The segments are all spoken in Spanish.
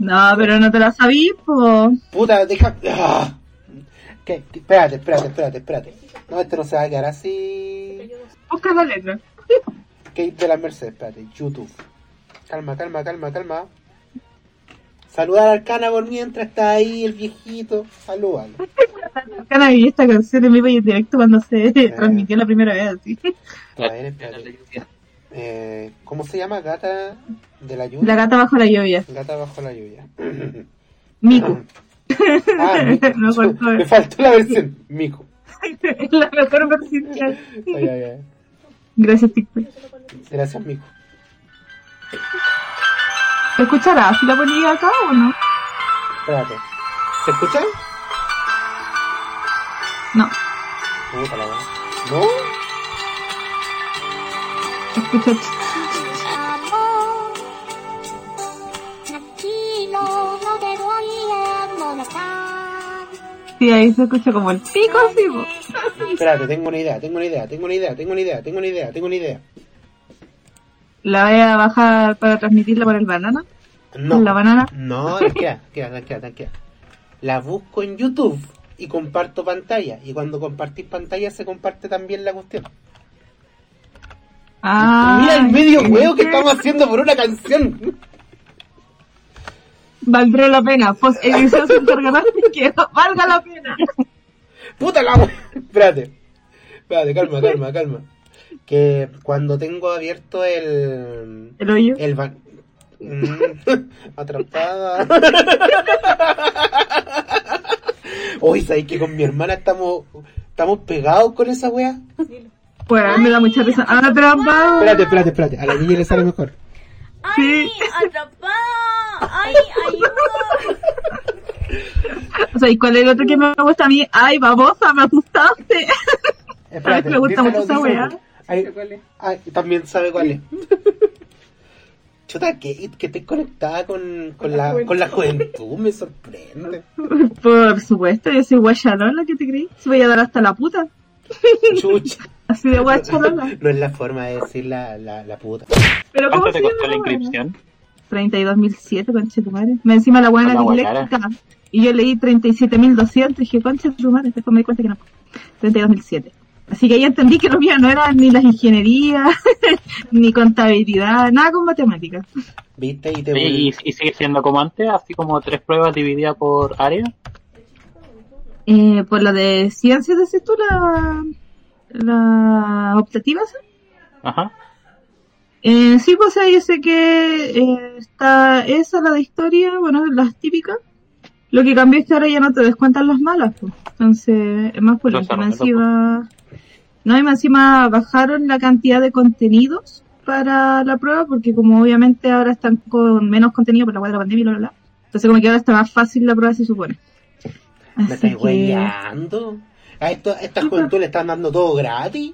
No, pero no te la sabí, po. Puta, deja. Ah. ¿Qué? Espérate, espérate, espérate, espérate. No, esto no se va a quedar así. Busca la letra. Kate de la Merced, espérate. YouTube. Calma, calma, calma, calma. Saludar al Cana por mientras está ahí el viejito. Salúdalo. Cana vi esta canción en y en directo cuando se transmitió la primera vez, así. A ver, espérate. Eh, ¿Cómo se llama? Gata de la lluvia. La gata bajo la lluvia. Gata bajo la lluvia. Miku. Ah, Miku. No faltó. Me faltó la versión. Miku. La mejor versión que hay. Ay, ay, ay. Gracias, TikTok. Gracias, Miku. ¿Te escuchará si la ponía acá o no? Espérate. ¿Se escucha? No. ¿No? escucha. Sí, ahí se escucha como el pico, sí. Espérate, tengo una idea, tengo una idea, tengo una idea, tengo una idea, tengo una idea, tengo una idea. ¿La voy a bajar para transmitirla por el banana? No. ¿La banana? No, tranquila, tranquila, tranquila, La busco en YouTube y comparto pantalla. Y cuando compartís pantalla se comparte también la cuestión. Ah. Mira el medio huevo que estamos haciendo por una canción. Valdrá la pena. Pues edición se encargará de que valga la pena. Puta la wea. Espérate. Espérate, calma, calma, calma. Que cuando tengo abierto el. El hoyo. El ban... Mm, Atrapada. Hoy sabes que con mi hermana estamos estamos pegados con esa wea. Pues a mí me da mucha risa. Ah, atrapado. Espérate, espérate, espérate. A la niña le sale mejor. Sí. ¡Atrapada! ¡Ay, ayuda! O sea, ¿y cuál es el otro que me gusta a mí? Ay, babosa, me asustaste. Espérate, Me gusta mucho esa. Ay, ay, también sabe cuál es. Chuta, que, que estés conectada con, con, la, con la juventud, me sorprende. Por supuesto, yo soy guachalola, ¿qué te creí? Se voy a dar hasta la puta. Chucha. Así de guachalola. No es la forma de decir la, la, la puta. Pero ¿cómo ¿Cuánto te costó la inscripción? 32.007, concha tu madre. Me encima la buena disléxica. Y yo leí 37.200 y dije, concha tu madre. Después me di cuenta que no. 32.007. Así que ahí entendí que lo mío no era ni las ingenierías, ni contabilidad, nada con matemáticas. ¿Viste? Y te Oye, ¿Y, y sigue siendo como antes? Así como tres pruebas divididas por área. Eh, por la de ciencias, decís tú, la, la optativa, ¿sí? Ajá. Eh, sí, pues ahí yo sé que eh, está esa, la de historia, bueno, las típicas. Lo que cambió es que ahora ya no te descuentan las malas, pues. Entonces, es más por arreglos, encima, no, y más encima bajaron la cantidad de contenidos para la prueba, porque como obviamente ahora están con menos contenido por la cual de la pandemia y bla, bla, bla. Entonces como que ahora está más fácil la prueba, se supone. ¿Me Así estás que? ¿A esto, a estas juventud le están dando todo gratis?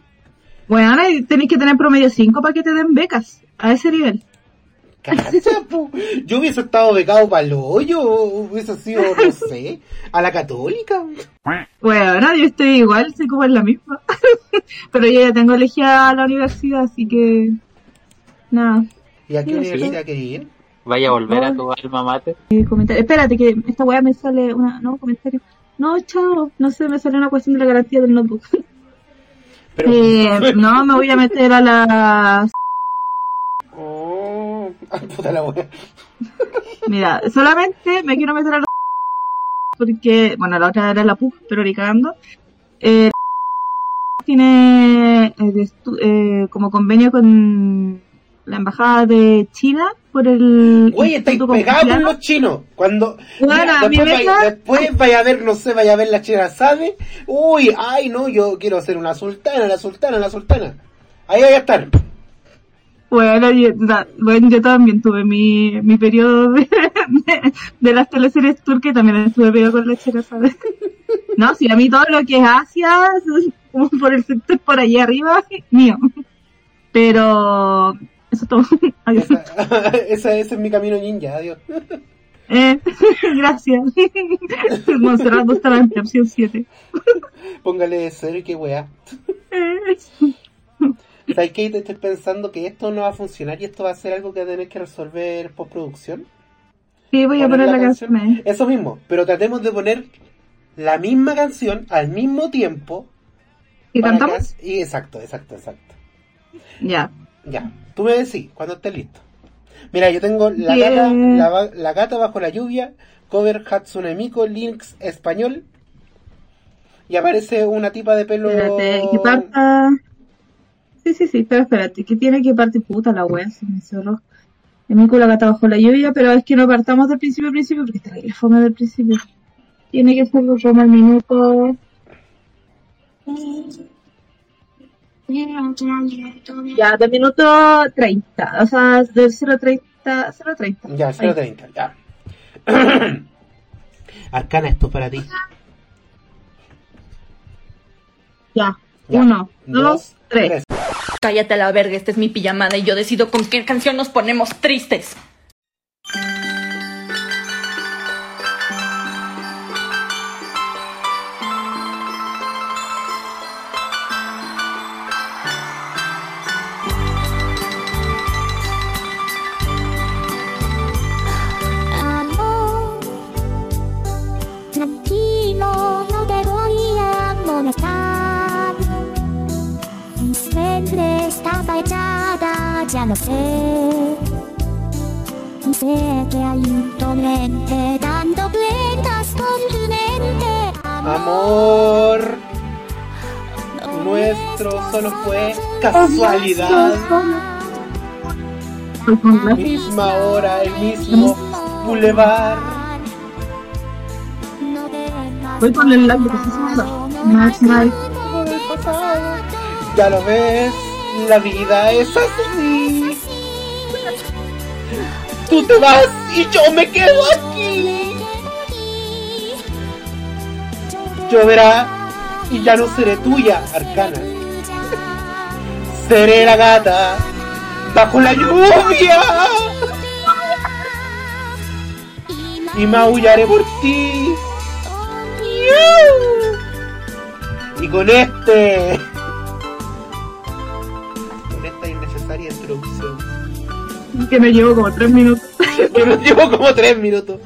bueno, ahora tenéis que tener promedio 5 para que te den becas, a ese nivel. Yo hubiese estado becado para el hoyo, hubiese sido, no sé, a la católica. Bueno, yo estoy igual, soy como en la misma. Pero yo ya tengo elegida la universidad, así que. Nada. ¿Y a qué universidad querés ir? Vaya a volver a tu alma mater. Eh. Espérate, que esta weá me sale una. No, comentario. No, chao. No sé, me sale una cuestión de la garantía del notebook. Pero... Eh, no, me voy a meter a la. Oh, puta la wea. Mira, solamente me quiero meter a la. Porque, bueno, la otra era la PUC, pero ni cagando. Eh, tiene eh, eh, como convenio con la embajada de China por el. Güey, estáis pegados con los chinos. Cuando Bueno, Mira, mi después, vaya, después vaya a ver, no sé, vaya a ver la china sabe. Uy, ay no, yo quiero ser una sultana, la sultana, la sultana. Ahí voy a estar. Bueno, yo, da- bueno, yo también tuve mi, mi periodo de, de, de las teleseries turcas y también estuve pegado con la chica, ¿sabes? No, sí, a mí todo lo que es Asia, por el sector por allá arriba, mío. Pero, eso es todo. Adiós. Esa, esa- ese es mi camino ninja, adiós. Eh, gracias. Montserrat Bustamante, opción 7. Póngale cero y qué weá. ¿Sabes qué? Te estoy pensando que esto no va a funcionar y esto va a ser algo que tener que resolver postproducción. Sí, voy a poner la canción ahí. Eso mismo, pero tratemos de poner la misma canción al mismo tiempo. ¿Y cantamos? y exacto, exacto, exacto. Ya. Ya, tú me decís cuando estés listo. Mira, yo tengo la, gata, la, ba- la gata bajo la lluvia, cover Hatsune Miku, Links español. Y aparece una tipa de pelo. Espérate, que parta. Sí, sí, sí, pero espérate, que tiene que partir puta la wea, se me cerró. Mico la gata bajo la lluvia, pero es que no partamos del principio al principio porque está la fome del principio. Tiene que ser como al minuto. Ya, del minuto 30, o sea, del 0.30, 0.30. Ya, Ahí. 030, ya. Arcana, esto es para ti. Ya, Ya. uno, dos, tres. Cállate a la verga, esta es mi pijamada y yo decido con qué canción nos ponemos tristes. Lo sé. Sé que hay un torrente dando vueltas por tu mente. Amor, nuestro solo fue casualidad. La- Misma hora, el mismo boulevard. Voy con el like. Ya lo ves, la vida es así. Tú te vas y yo me quedo aquí. Lloverá y ya no seré tuya, Arcana. Seré la gata bajo la lluvia y maullaré por ti. Y con este. Que me llevo como tres minutos. Que nos llevo como tres minutos.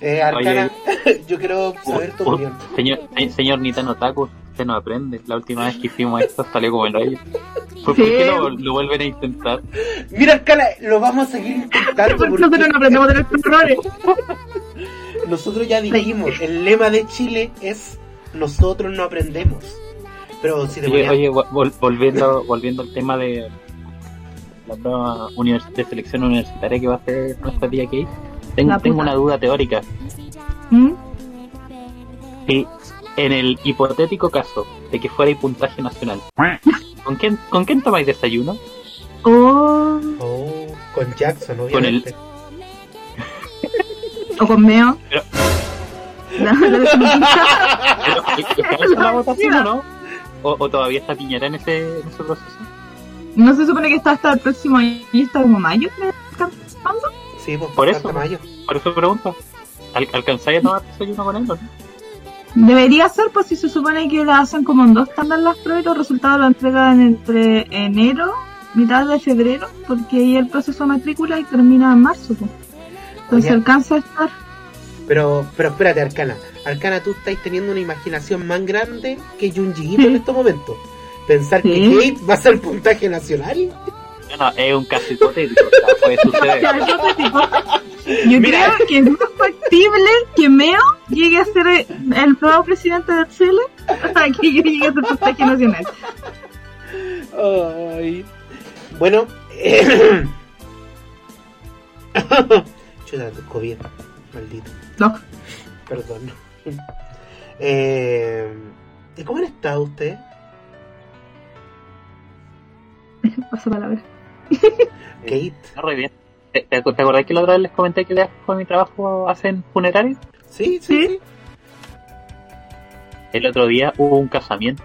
Eh, Arcana, yo quiero saber tu Uh, opinión. señor, eh, señor Nitano Taku, usted no aprende. La última vez que hicimos esto salió como el hoyo. ¿Por, Sí. por qué lo, lo vuelven a intentar? Mira, Arcana, lo vamos a seguir intentando Porque porque nosotros no aprendemos de nuestros errores. nosotros ya dijimos, el lema de Chile es nosotros no aprendemos. Pero si te Oye, ponías- oye, vol- volviendo, volviendo al tema de la prueba univers- de selección universitaria que va a hacer nuestra tía Kate, tengo, tengo una duda teórica. ¿Mm? En el hipotético caso de que fuera puntaje nacional, ¿con quién, ¿con quién tomáis desayuno? Oh, con Jackson, Con el- obviamente. o con Meo. Pero- La- la definitiva. ¿Pero, ¿Está esa la votación o no? ¿O, o todavía está Piñera en ese, en ese proceso? No se supone que está hasta el próximo año, está como mayo, creo. ¿Cuándo? Sí, pues, Por hasta eso. mayo. Por eso pregunto. ¿Al, ¿Alcanzáis a tomar desayuno con él no? Debería ser, pues si se supone que la hacen como en dos tandas las pruebas y los resultados lo entregan entre enero, mitad de febrero, porque ahí el proceso de matrícula y termina en marzo. pues. Entonces Oye. alcanza a estar. Pero, pero espérate, Arcana. Arcana, tú estás teniendo una imaginación más grande que Junji en estos momentos. Pensar que. Kate va a ser puntaje nacional. No, no, es un caso hipotético. o sea, puede suceder. Ya, hipotético. Yo Mira. creo que es más factible que Meo llegue a ser el, nuevo presidente de Chile a que llegue a ser puntaje nacional. Ay. Bueno, eh... Chuta, COVID, maldito. No, Perdón. Eh... ¿Y cómo han estado ustedes? pasa palabra. Kate. No, re bien. ¿Te, te, te acordás que la otra vez les comenté que de mi trabajo hacen funerarios? Sí, sí, sí. El otro día hubo un casamiento.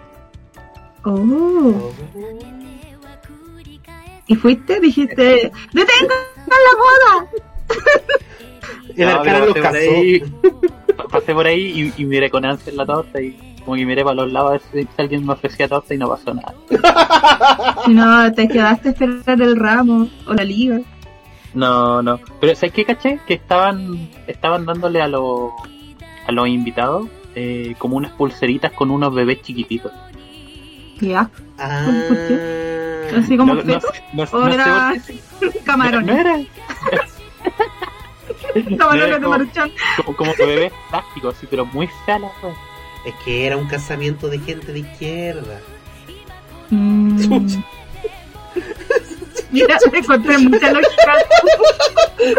Oh. Oh. ¿Y fuiste? Dijiste, ¡detengan la boda! El No, pasé por ahí, pasé por ahí y, y miré con ansia la torta y como que miré para los lados a ver si, si alguien me ofrecía torta y no pasó nada. Si no, te quedaste a esperar el ramo o la liga. No, no. Pero ¿sabes qué caché? Que estaban estaban dándole a los a los invitados eh, como unas pulseritas con unos bebés chiquititos. Qué asco. Ah. ¿Por Así como no, no, feto. sé- no, sé era por qué. camarones. No era de como- maruchan. como, como bebés plásticos, así, pero muy fea la. Es que era un casamiento de gente de izquierda. Mm. Mira, encontré mucha lógica.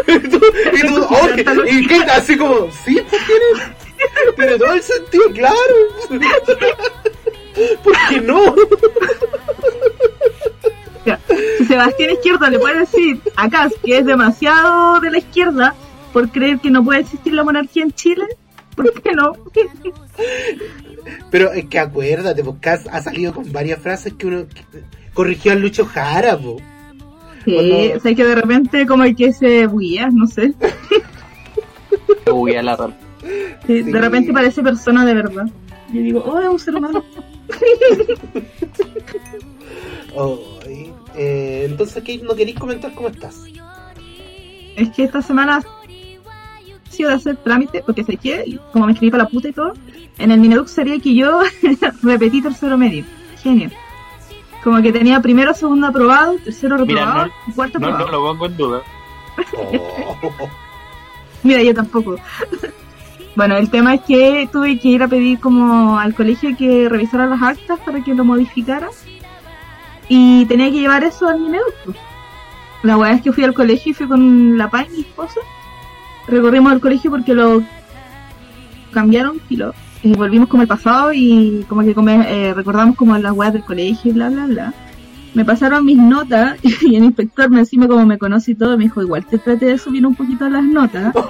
y tú, y tú, y Kate así como, sí, pues tiene, tiene todo el sentido, claro. ¿Por qué no? Ya, Si Sebastián Izquierdo le puede decir a Kass que es demasiado de la izquierda por creer que no puede existir la monarquía en Chile, ¿por qué no? Pero es que acuérdate, Cass ha salido con varias frases que uno que- corrigió a Lucho Jara, po. Sí, Cuando- o sea, que de repente como que se buguea, no sé. Uy, a la rol. Sí, Sí. De repente parece persona de verdad. Yo digo, oh, es un ser humano. Ay, eh, entonces, Kate, ¿no queréis comentar cómo estás? Es que esta semana de hacer trámite, porque sé que, como me escribí para la puta y todo, en el Minedux sería que yo repetí tercero medio. Genio. Como que tenía primero, segundo aprobado, tercero Mira, reprobado, no- cuarto No, aprobado. no lo pongo en duda. Oh. Mira, yo tampoco. bueno, el tema es que tuve que ir a pedir como al colegio que revisara las actas para que lo modificara. Y tenía que llevar eso al Minedux. pues. La weá es que fui al colegio y fui con la PAI, mi esposa. Recorrimos el colegio porque lo cambiaron y lo y volvimos como el pasado y como que come- eh, recordamos como las weas del colegio y bla bla bla. Me pasaron mis notas y el inspector me encima como me conoce y todo me dijo igual te traté de subir un poquito las notas.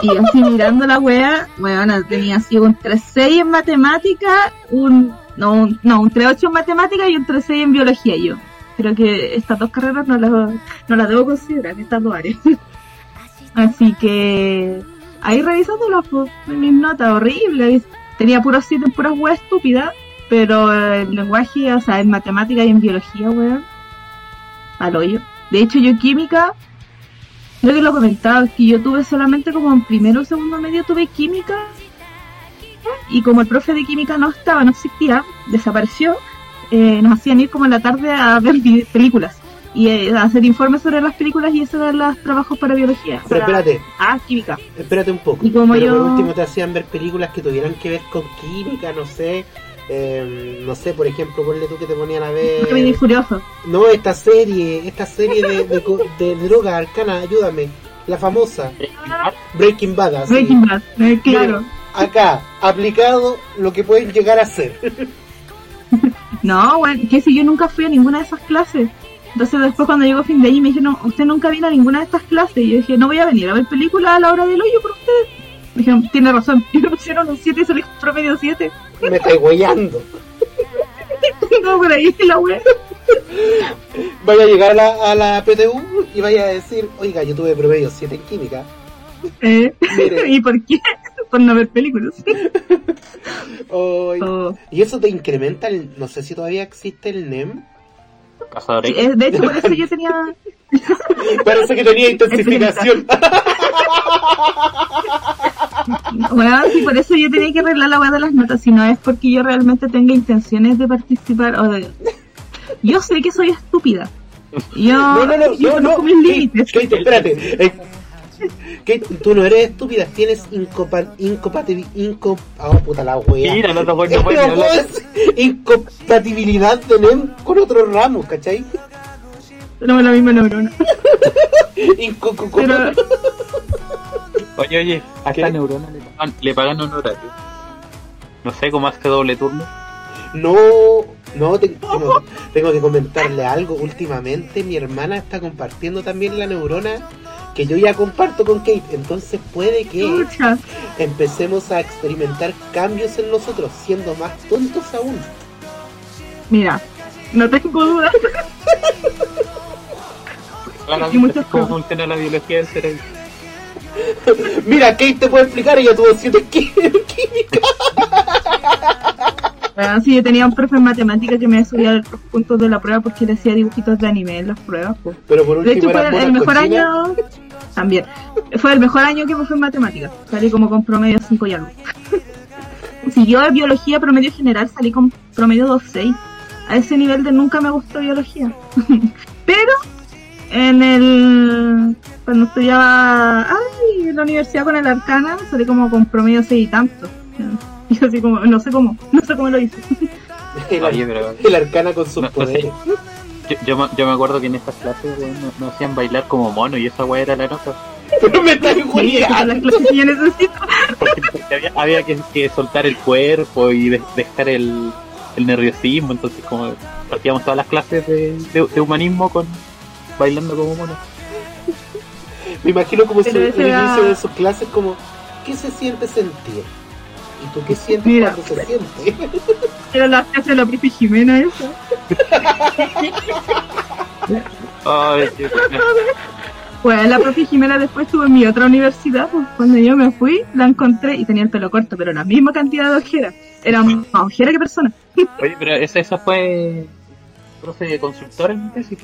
Y así mirando la wea, bueno, tenía así un 3-6 en matemática, un no, un, no, un 3-8 en matemática y un 3-6 en biología yo. Creo que estas dos carreras no las, no las debo considerar, estas dos áreas. Así que ahí revisándolas, pues, mis notas horribles. Tenía puros siete en puras weas estúpidas, pero el lenguaje, o sea, en matemática y en biología, weón, al hoyo. De hecho, yo química, creo que lo comentaba, que yo tuve solamente como en primero o segundo medio tuve química, y como el profe de química no estaba, no existía, desapareció, eh, nos hacían ir como en la tarde a ver películas y eh, hacer informes sobre las películas y eran los trabajos para biología. Pero para- espérate, Ah, química. espérate un poco. Y como Pero yo- por último te hacían ver películas que tuvieran que ver con química, no sé. eh, no sé, por ejemplo, ponle tú que te ponían a ver. Rápido y furioso. No, esta serie, esta serie de, de, de droga arcana, ayúdame. La famosa Breaking Bad. así. Breaking Bad, eh, claro. Acá, aplicado lo que pueden llegar a ser. No, bueno, que si yo nunca fui a ninguna de esas clases. Entonces después cuando llegó fin de año me dijeron, usted nunca vino a ninguna de estas clases. Y yo dije, no voy a venir a ver películas a la hora del hoyo por ustedes. Me dijeron, tiene razón. Y me pusieron un 7 y salí con promedio 7. Me estoy huellando. no, por ahí la wea. Vaya a llegar a la, a la PTU y vaya a decir, oiga, yo tuve promedio 7 en química. Eh. ¿Y por qué? por no ver películas. Oh. Y eso te incrementa el, no sé si todavía existe el NEM. Sí, de hecho, por eso yo tenía... Parece que tenía intensificación. Bueno, sí, por eso yo tenía que arreglar la weá de las notas, si no es porque yo realmente tenga intenciones de participar o de... Yo sé que soy estúpida. Yo, No, no, no, yo no, no. espérate. Kate, tú no eres estúpida, tienes incopa, incompatibilidad. Inco, oh, puta la wea. Mira, no no no puedes- incompatibilidad de NEM con otros ramos, ¿cachai? Tenemos la misma neurona. Inco, co- co- Pero, Oye, oye, a ¿Qué? esta neurona le pagan, le pagan un horario. No sé cómo hace doble turno. No, no, te- tengo, tengo que comentarle algo. Últimamente mi hermana está compartiendo también la neurona que yo ya comparto con Kate. Entonces puede que empecemos a experimentar cambios en nosotros, siendo más tontos aún. Mira, no tengo dudas. Claramente, Y muchas cómo cosas. funciona la biología del cerebro. Mira, Kate te puede explicar, ella tuvo siete química. Ah, sí, yo tenía un profe en matemáticas que me subía los puntos de la prueba porque le hacía dibujitos de anime en las pruebas. Pero por De hecho, último fue el, mejor año. También. Fue el mejor año que me fue en matemáticas. Salí como con promedio 5 y algo. Si yo de biología promedio general salí con promedio 2.6. A ese nivel de nunca me gustó biología. Pero en el. Cuando estudiaba ay, en la universidad con el Arcana, salí como con promedio 6 y tanto. Y yo así como, no sé cómo, no sé cómo lo hice. El, Oye, pero el arcana con sus No, no sé. poderes. yo, yo, me- yo me acuerdo que en estas clases nos, nos hacían bailar como mono y esa weá era la nota. Pero me Sí, las jugando. clases que yo necesito. Porque, porque había, había que, que soltar el cuerpo y de- dejar el, el nerviosismo, entonces como partíamos todas las clases de, de- de humanismo con bailando como mono. Me imagino como Pero el inicio de sus clases como ¿qué se siente sentir? ¿Y tú qué sientes Mira. cuando se siente? Era la clase de la profe Jimena esa. Ay, qué. Pues la profe Jimena después estuvo en mi otra universidad, pues cuando yo me fui, la encontré y tenía el pelo corto, pero la misma cantidad de ojeras. Era más ojera que persona. Oye, pero esa, esa fue profe consultora en mi tesis.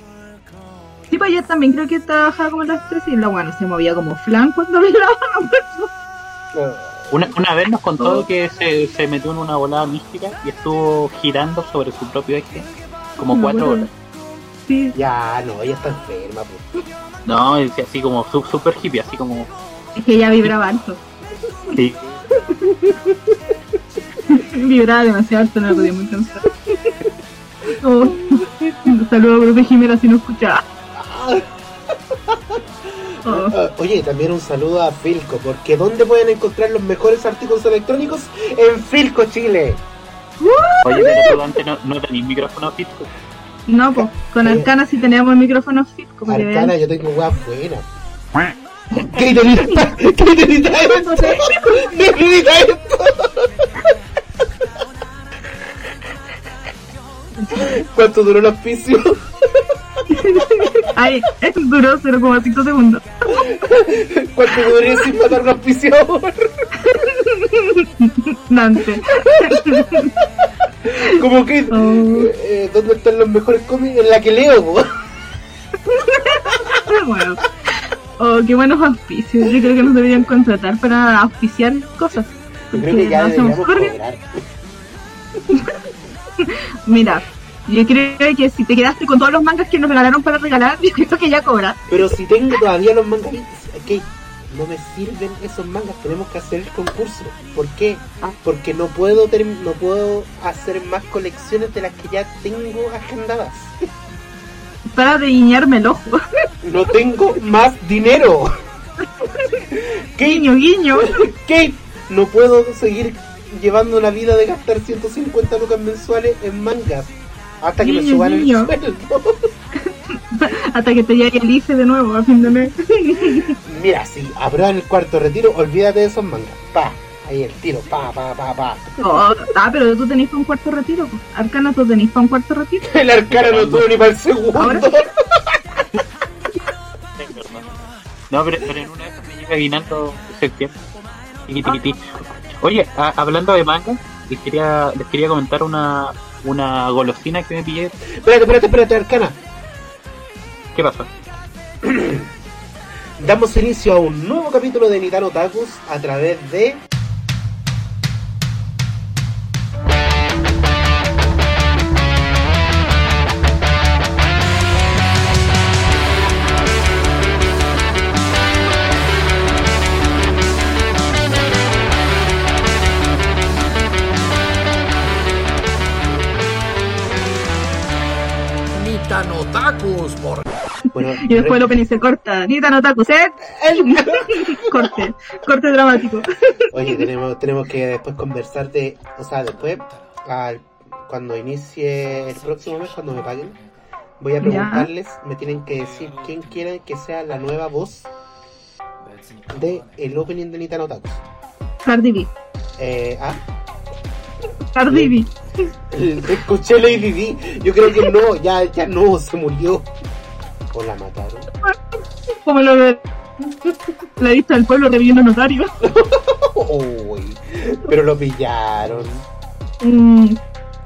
Sí, pues ella también creo que trabajaba como las tres y la buena se movía como flan cuando hablaba. Una, una vez nos contó Oh. que se, se metió en una volada mística y estuvo girando sobre su propio eje como cuatro horas. Sí, Ya, no, ella está enferma, pues. No, y así como su- super hippie, así como... es que ella vibraba alto. sí. Vibraba demasiado alto, no la podíamos alcanzar. Oh. Saludos, profe Jimena, si no escuchaba. Oh. Ah, Oye, también un saludo a Filco, porque ¿dónde pueden encontrar los mejores artículos electrónicos? En Filco, Chile. Oye, pero tú antes no, no tenías micrófono fijo. No, pues con Oye. Arcana sí teníamos el micrófono que Arcana, yo tengo weas buenas. ¿Qué necesitas? ¿Qué esto? ¿Qué esto? ¿Cuánto duró el auspicio? Ay, duró 0,5 segundos. ¿Cuánto duré sin matar un auspiciador? Dante. Como que, Oh. eh, ¿dónde están los mejores cómics? En la que leo, po. Bueno. Oh, qué buenos auspicios. Yo creo que nos deberían contratar para auspiciar cosas. Creo que ya Lo hacemos cobrar. Mira, yo creo que si te quedaste con todos los mangas que nos regalaron para regalar, yo creo que ya cobras. Pero si tengo todavía los mangas, ok, no me sirven esos mangas, tenemos que hacer el concurso. ¿Por qué? Ah. Porque no puedo no puedo hacer más colecciones de las que ya tengo agendadas. Para de guiñarme el ojo. No tengo más dinero. Kate, Guiño, guiño. Kate, no puedo seguir llevando la vida de gastar 150 lucas mensuales en mangas. Hasta que me suban el sueldo. Hasta que te llegue el IFE de nuevo a fin de mes. Mira, si aprueban el cuarto retiro, olvídate de esos mangas. Pa, ahí el tiro, pa, pa, pa, pa. Oh, ah, pero tú tenés para un cuarto retiro. pues. Arcana, tú tenés para un cuarto retiro. El arcana no tuvo ni para el segundo. Ahora- No, pero, pero en una vez me llega aguinaldo de septiembre. Oye, a- hablando de manga, les quería, les quería comentar una, una golosina que me pillé. Espérate, espérate, espérate, arcana. ¿Qué pasó? Damos inicio a un nuevo capítulo de Nitano Takus a través de. Nitanotakus por Bueno, Y después el opening se corta. Nita no taku, ¿eh? Corte. Corte dramático. Oye, tenemos, tenemos que después conversar de. O sea, después, al- cuando inicie el próximo mes, cuando me paguen, voy a Ya. preguntarles, me tienen que decir quién quieren que sea la nueva voz de el opening de Nitano Takus. Cardi B. Eh, ah, Cardi B. escuché Lady D. Yo creo que no, ya, ya no, se murió. O la mataron. Como lo de la lista del pueblo reviviendo notario. Uy, pero lo pillaron. Mm,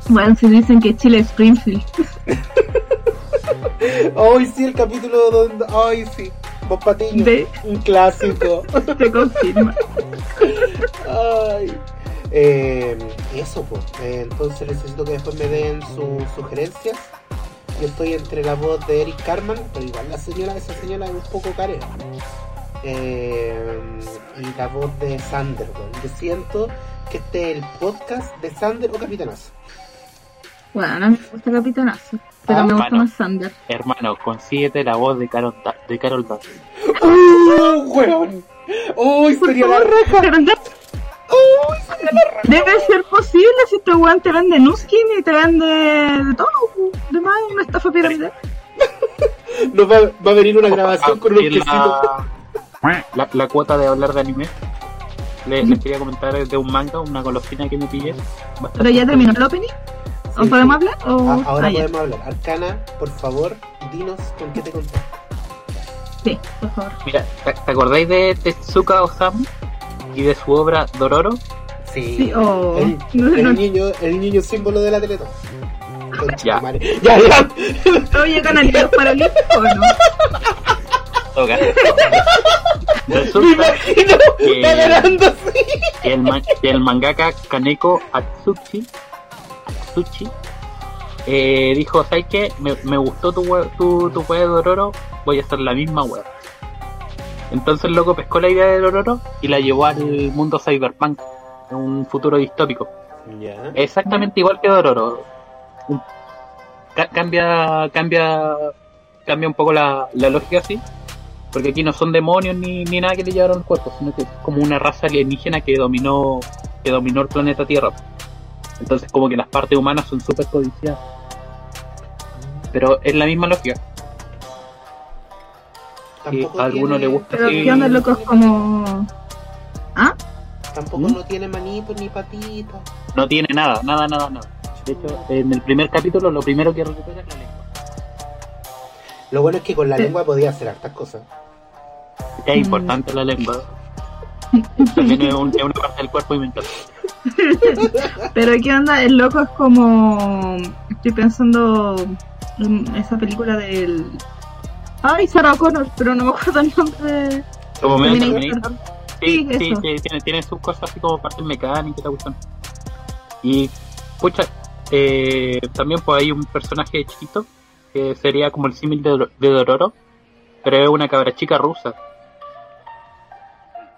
Bueno, si dicen que Chile es Springfield. Ay, sí, el capítulo donde. Ay, sí. Bob Patiño. Ve. Un clásico. Se confirma. Ay. Eh, eso, pues. entonces necesito que después me den sus sugerencias. Yo estoy entre la voz de Eric Carman, pero igual la señora, esa señora es un poco carea. Eh, y la voz de Sander, weón. Yo siento que este es el podcast de Sander o Capitanazo. Bueno, mí me gusta Capitanazo. Pero Ah, me gusta más Sander. Hermano, consíguete la voz de Carol, Da- de Carol Dance. ¡Uh, weón! ¡Uy, sería la raja! Debe ser posible si este weón te vende Nuskin y te vende de todo. De más una estafa piramidal. Nos va, va a venir una grabación con unos la, la, la cuota de hablar de anime. Le- les quería comentar de un manga, una golosina que me pillé. Bastante Pero ya terminó el opening. ¿O Sí, podemos sí. hablar? O... Ah, ahora Ah, ya. podemos hablar. Arcana, por favor, dinos con qué te contaste. Sí, por favor. Mira, ¿te, te acordáis de Tetsuka Osamu y de su obra Dororo? Sí. Sí, oh. el, No, el no. niño, el niño símbolo de la Teletón. Ya. Ya, ya. Oye, canalitos paralímpicos o no? Me Resulta imagino que- el, ma- que el mangaka Kaneko Atsushi, Atsushi eh, dijo, ¿sabes qué? Me, me gustó tu, tu, tu web de Dororo, voy a hacer la misma web. Entonces el loco pescó la idea de Dororo y la llevó al mundo cyberpunk, en un futuro distópico. Exactamente igual que Dororo. Cambia, cambia, cambia un poco la, la lógica así. Porque aquí no son demonios ni, ni nada que le llevaron el cuerpo, sino que es como una raza alienígena que dominó, que dominó el planeta Tierra. Entonces como que las partes humanas son súper codiciadas. Pero es la misma lógica. Que Tampoco a alguno tiene- le gusta Pero así. ¿qué onda, loco? Es como... ¿Ah? Tampoco ¿Mm? no tiene manitos ni patitas. No tiene nada, nada, nada, nada. De hecho, en el primer capítulo lo primero que recupera es la lengua. Lo bueno es que con la Sí. lengua podía hacer hartas cosas. Es Mm. importante la lengua. También es, un- es una parte del cuerpo y me encanta. Pero ¿qué onda? El loco es como... Estoy pensando en esa película del... Ay, Sarah Connor, pero no me acuerdo el nombre. Como medio Terminator. Sí, Sí, sí, tiene, tiene sus cosas así como partes mecánicas y la cuestión. Y, pucha, eh, también pues hay un personaje chiquito que sería como el símil de, Dor- de Dororo, pero es una cabra chica rusa.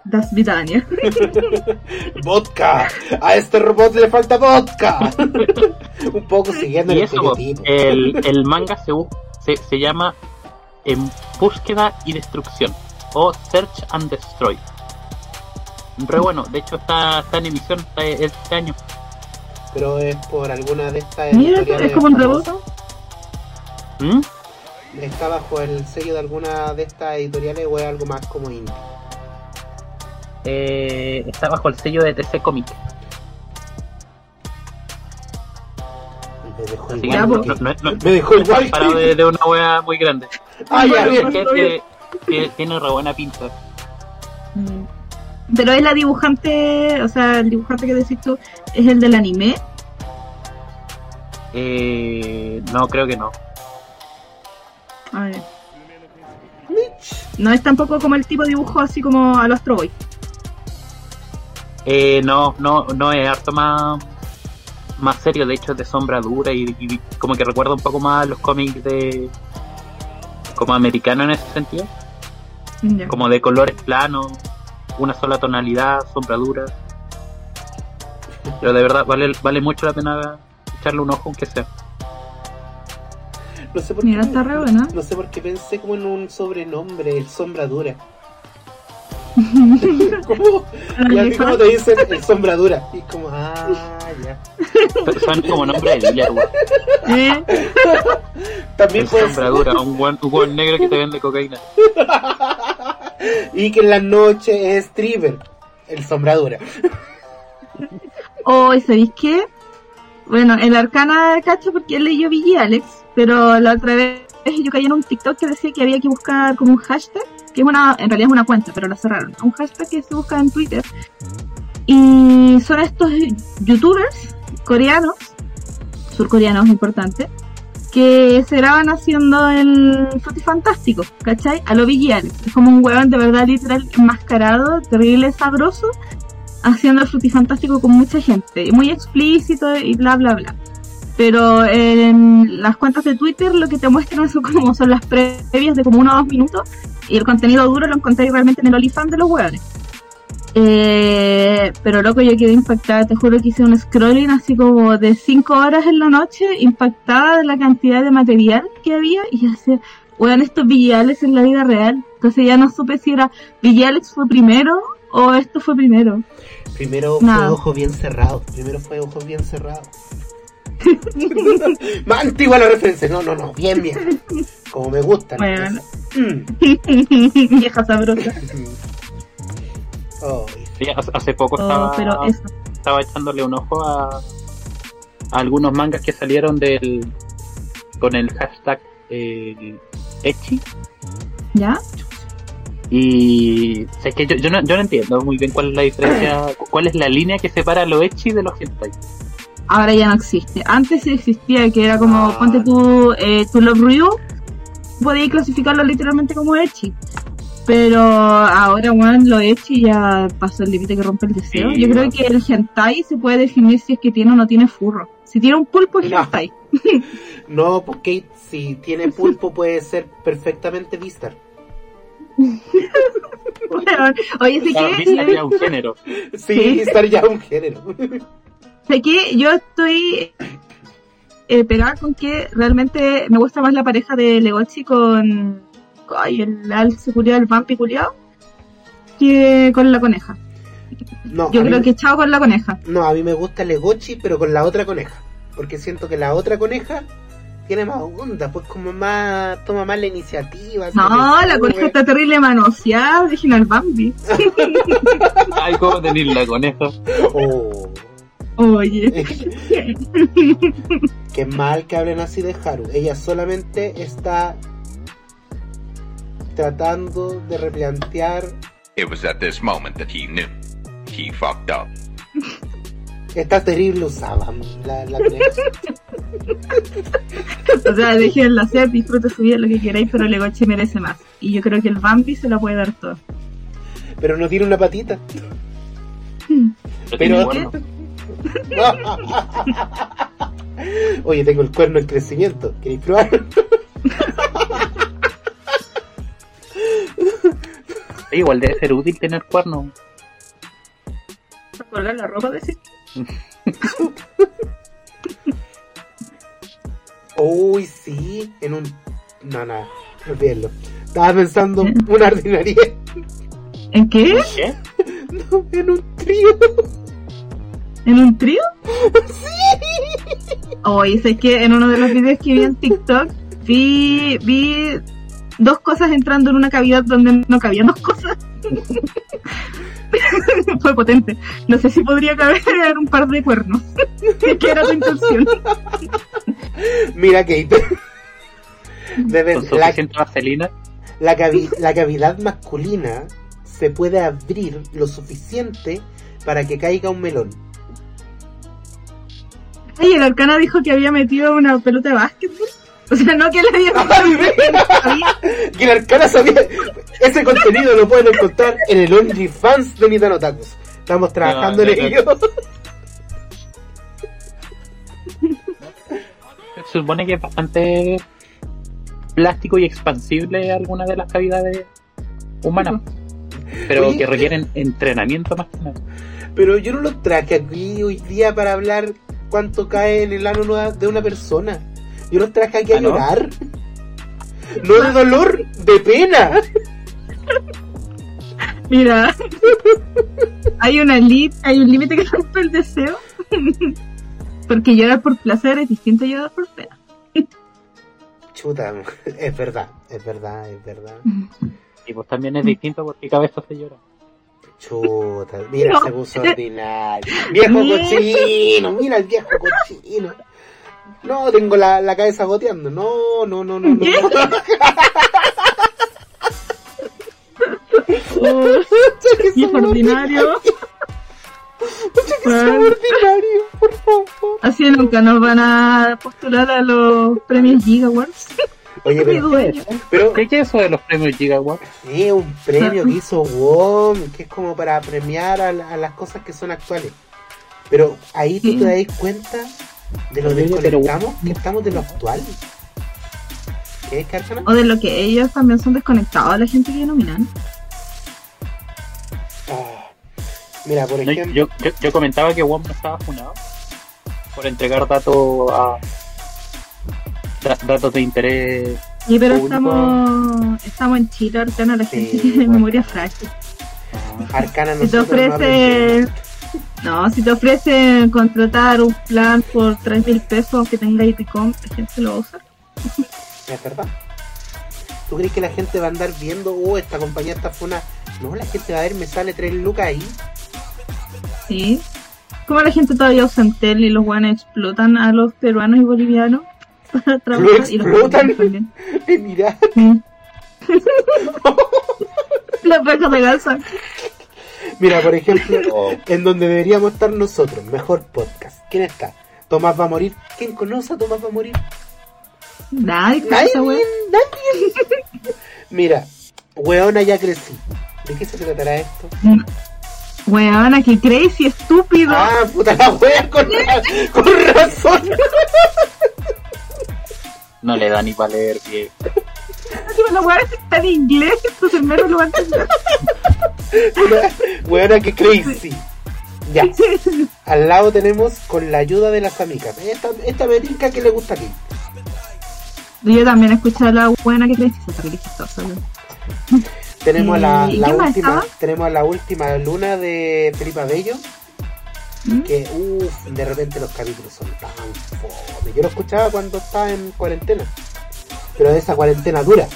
Das Vidania. ¡Vodka! A este robot le falta vodka. Un poco siguiendo Y el eso, el, el manga se, se, se llama En búsqueda y destrucción o Search and Destroy. Re bueno, de hecho está, está en emisión está este año. Pero es por alguna de estas Mira, editoriales es como un rebote. ¿Mm? ¿Está bajo el sello de alguna de estas editoriales o es algo más como indie? Eh, está bajo el sello de TC Comic. Me dejó Así igual. no, que- no- no- Me dejó igual. parado de, de una wea muy grande. Ah, ya, bien. Que- que- tiene re buena pinta. Mm. Pero es la dibujante, o sea, el dibujante que decís tú, ¿es el del anime? Eh, no, creo que no. A ver. No es tampoco como el tipo de dibujo así como al Astro Boy. Eh, no, no, no es harto más, más serio, de hecho es de sombra dura y, y como que recuerda un poco más a los cómics de como americano en ese sentido, como de colores planos, una sola tonalidad, sombra dura. Pero de verdad vale, vale mucho la pena echarle un ojo aunque sea. No sé por Mira, qué. está re buena. No sé por qué pensé como en un sobrenombre, el sombradura. ¿Cómo? Y así como te dicen el sombradura. Y como, ah, ya. Son como nombre de weón. ¿Eh? También El puede sombra ser. dura, un buen, un buen negro que te vende cocaína. Y que en la noche es Triver, el sombradura. O, ¿sabéis qué? Bueno, el Arcana cacho porque él leyó Billy Alex, pero la otra vez yo caí en un TikTok que decía que había que buscar como un hashtag, que una, en realidad es una cuenta, pero la cerraron. Un hashtag que se busca en Twitter. Y son estos youtubers coreanos surcoreanos importantes, que se graban haciendo el Fantástico, ¿cachai? A lo Biggie. Es como un huevón de verdad literal enmascarado, terrible, sabroso, haciendo el Fantástico con mucha gente, muy explícito y bla bla bla. Pero en las cuentas de Twitter lo que te muestran son como son las previas de como uno o dos minutos y el contenido duro lo encontré realmente en el OnlyFans de los huevones. Eh, pero loco, yo quedé impactada, te juro que hice un scrolling así como de 5 horas en la noche, impactada de la cantidad de material que había y así, weón, estos Villales en la vida real. Entonces ya no supe si era Villales fue primero o esto fue primero. Primero Nada. fue ojos bien cerrados. Primero fue ojos bien cerrados. Más antigua la referencia. No, no, no. Bien, bien. Como me gustan. Bueno. Mm. Vieja sabrosa. Sí, hace, poco Oh, estaba, pero eso. estaba echándole un ojo a, a algunos mangas que salieron del con el hashtag eh, Echi. ¿Ya? Y sé que yo, yo, no, yo no entiendo muy bien cuál es la diferencia, cuál es la línea que separa lo Echi de los hentai. Ahora ya no existe. Antes sí existía, que era como, Ah. ponte tú, eh, tu Love Ryu, podías clasificarlo literalmente como Echi. Pero ahora, bueno, lo Echi ya pasó el límite que rompe el deseo. Sí, Yo creo no. que el hentai se puede definir si es que tiene o no tiene furro. Si tiene un pulpo es No. hentai. No, porque si tiene pulpo puede ser perfectamente Vistar. Bueno, oye, sé Ah, que, Vista ya un género. Sí, Sí. Vistar ya es un género. sé que yo estoy eh, pegada con que realmente me gusta más la pareja de Legochi con, ay, el alce culiao, el vampi culiao, que con la coneja. No, Yo a mí- creo que chao con la coneja. No, a mí me gusta Legochi, pero con la otra coneja. Porque siento que la otra coneja tiene más onda, pues como más, toma más la iniciativa. No, la coneja está terrible manoseada, dejen al Bambi. Ay, cómo tenerla con eso. Oh. Oye. Qué mal que hablen así de Haru. Ella solamente está tratando de replantear. It was at this moment that he knew. He fucked up. Está terrible usada la, la o sea, déjenla hacer, disfrute su vida, lo que queráis, pero Legochi merece más. Y yo creo que el Bambi se la puede dar todo. Pero no tiene una patita. Pero tiene Pero- cuerno. Oye, tengo el cuerno en crecimiento. ¿Queréis probar? Igual debe ser útil tener cuernos. colgar la ropa de sí. Uy, sí, en un... No, nada, olvídenlo. Estaba pensando una ordinaria. ¿En qué? ¿Qué? No, en un trío. ¿En un trío? Sí. Oye, sé que en uno de los videos que vi en TikTok vi, vi dos cosas entrando en una cavidad donde no cabían dos cosas. Fue potente. No sé si podría caber un par de cuernos. que era tu intención. Mira, Kate. Debe- Con la, la, cavi- la cavidad masculina se puede abrir lo suficiente para que caiga un melón. Ay, el arcana dijo que había metido una pelota de básquetbol. O sea, no que le había Ay, metido. Que el arcana sabía. Ese contenido lo pueden encontrar en el OnlyFans de Nitano Tacos. Estamos trabajando No, en no, ello. Se supone que es bastante plástico y expansible algunas de las cavidades humanas. Pero Oye. que requieren entrenamiento más que nada. Pero yo no lo traje aquí hoy día para hablar cuánto cae en el ano de una persona. Yo lo traje aquí a ¿Ah, no? llorar. No de dolor, de pena. Mira, hay una li- hay un límite que rompe el deseo. Porque llorar por placer es distinto a llorar por pena. Chuta, es verdad, es verdad, es verdad. Y pues también es distinto porque cabeza se llora. Chuta, mira, No. se puso ordinario. Viejo cochino, mira el viejo cochino. No, tengo la, la cabeza goteando. No, no, no, no, no. Y es ordinario. Bueno. ordinario, por favor. Así nunca nos van a postular a los premios Giga Awards. Oye, pero, ¿Qué es eso de los premios Gigawatt? es un premio que hizo WOM, que es como para premiar a, la- a las cosas que son actuales. Pero ahí tú Sí. te das cuenta de lo desconectamos que estamos de lo actual. ¿Qué es, Carcana? O de lo que ellos también son desconectados a la gente que nominan. Ah, Mira, por No, ejemplo, yo, yo, yo comentaba que WOM no estaba funado por entregar datos a da- datos de interés. Sí, pero Público. estamos, estamos en Chile, Arcana, la gente Sí, tiene bueno. memoria frágil. Arcana Si te no ofrece, no, si te ofrecen contratar un plan por 3 mil pesos que tenga IPCOM, la gente lo va a usar. Es verdad. ¿Tú crees que la gente va a andar viendo, oh, esta compañía está funa? No, la gente va a ver, me sale 3 lucas ahí. Sí. Como la gente todavía usa Entel y los guanes explotan a los peruanos y bolivianos para trabajar y los explotan? también. Mira, Sí. Los pecos de Gaza. mira, por ejemplo, Oh. en donde deberíamos estar nosotros, mejor podcast. ¿Quién está? Tomás va a morir. ¿Quién conoce a Tomás va a morir? Nadie Nadie. Mira, weona ya crecí. ¿De qué se tratará esto? Weona, que crazy, estúpido. Ah, puta la wea, con razón. No le da ni para leer bien. La wea está en inglés, entonces menos lo va a entender. Weona que crazy. Ya, al lado tenemos con la ayuda de las amigas. Esta, esta me tinca que le gusta aquí. Yo también he escuchado a la buena que crazy. Tenemos a la, ¿Y la qué más última, tenemos a la última luna de Felipe Bello. ¿Mm? Que, uff, de repente los capítulos son tan fome. Yo lo escuchaba cuando estaba en cuarentena. Pero esa cuarentena dura.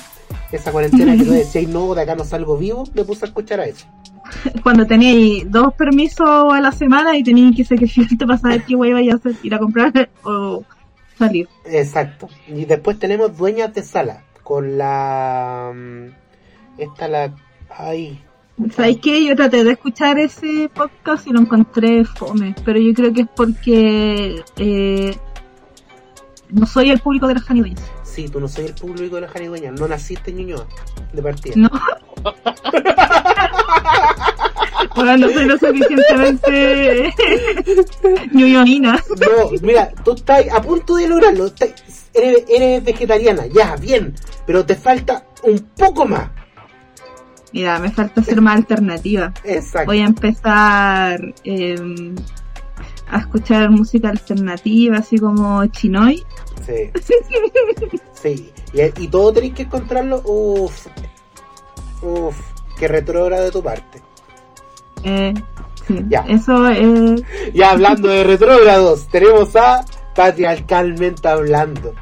Esa cuarentena que tú decías, no, de acá no salgo vivo, me puse a escuchar a eso. Cuando teníais dos permisos a la semana y teníais que sacrificarte para saber qué iba a hacer, ir a comprar o salir. Exacto. Y después tenemos Dueñas de Sala. Con la... mm, Esta la... Ay. ¿Sabéis qué? Yo traté de escuchar ese podcast y lo encontré fome, pero yo creo que es porque eh, no soy el público de las canibeñas. Sí, tú no soy el público de la jarigüeña. No naciste en Ñuñoa. De partida. No. Bueno, no soy lo suficientemente ñoñoína. No, mira, tú estás a punto de lograrlo. estás- eres, eres vegetariana, ya, bien. Pero te falta un poco más. Mira, me falta ser más alternativa. Exacto. Voy a empezar eh, a escuchar música alternativa, así como Chinoy. Sí. Sí. Y, y todo tenéis que encontrarlo. Uff. Uff. Que retrógrado de tu parte. Eh, sí, Ya. eso es... Ya hablando de retrógrados, tenemos a Patriarcalmente Hablando.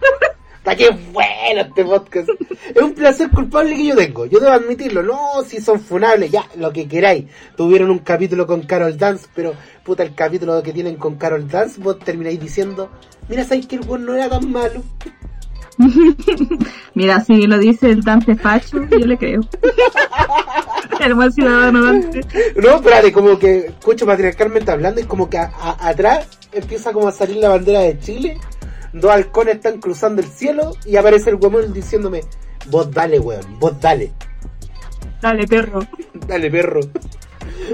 Está que bueno este podcast. Es un placer culpable que yo tengo. Yo debo admitirlo. No, si son funables, ya, lo que queráis. Tuvieron un capítulo con Carol Dance, pero puta, el capítulo que tienen con Carol Dance, vos termináis diciendo, mira, sabes que el weón no era tan malo. Mira, si lo dice el Dante Facho, yo le creo. el buen ciudadano Dante. No, espérate, como que escucho patriarcalmente hablando y como que a- a- atrás empieza como a salir la bandera de Chile. Dos halcones están cruzando el cielo y aparece el huevón diciéndome, vos dale, weón, vos dale, Dale, perro. dale, perro.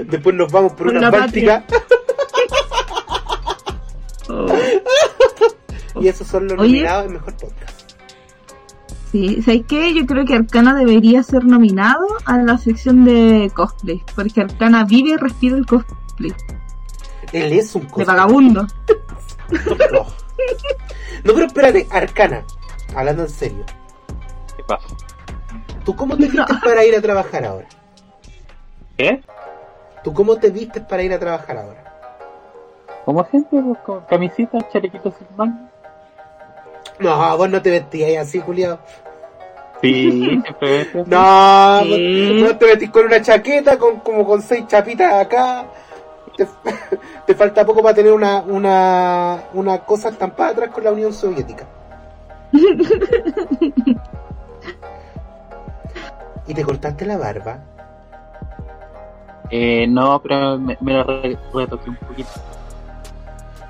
Después nos vamos por, Por una báltica Oh. y esos son los Oye. nominados en Mejor Podcast. Sí, ¿sabes qué? Yo creo que Arcana debería ser nominado a la sección de cosplay, porque Arcana vive y respira el cosplay, Él es un de cosplay. vagabundo. No. Pero espérate, Arcana, hablando en serio, ¿Qué pasa? ¿tú cómo te vistes para ir a trabajar ahora? ¿Qué? ¿Tú cómo te vistes para ir a trabajar ahora? Como siempre, pues, con camisitas, chalequitos sin. No, vos no te vestías así, culiado. Sí, siempre. No, Sí. vos, vos te vestís con una chaqueta, con como con seis chapitas acá. Te, te falta poco para tener una, una, una cosa estampada atrás con la Unión Soviética. ¿Y te cortaste la barba? Eh, no, pero me, me la re- retoqué un poquito.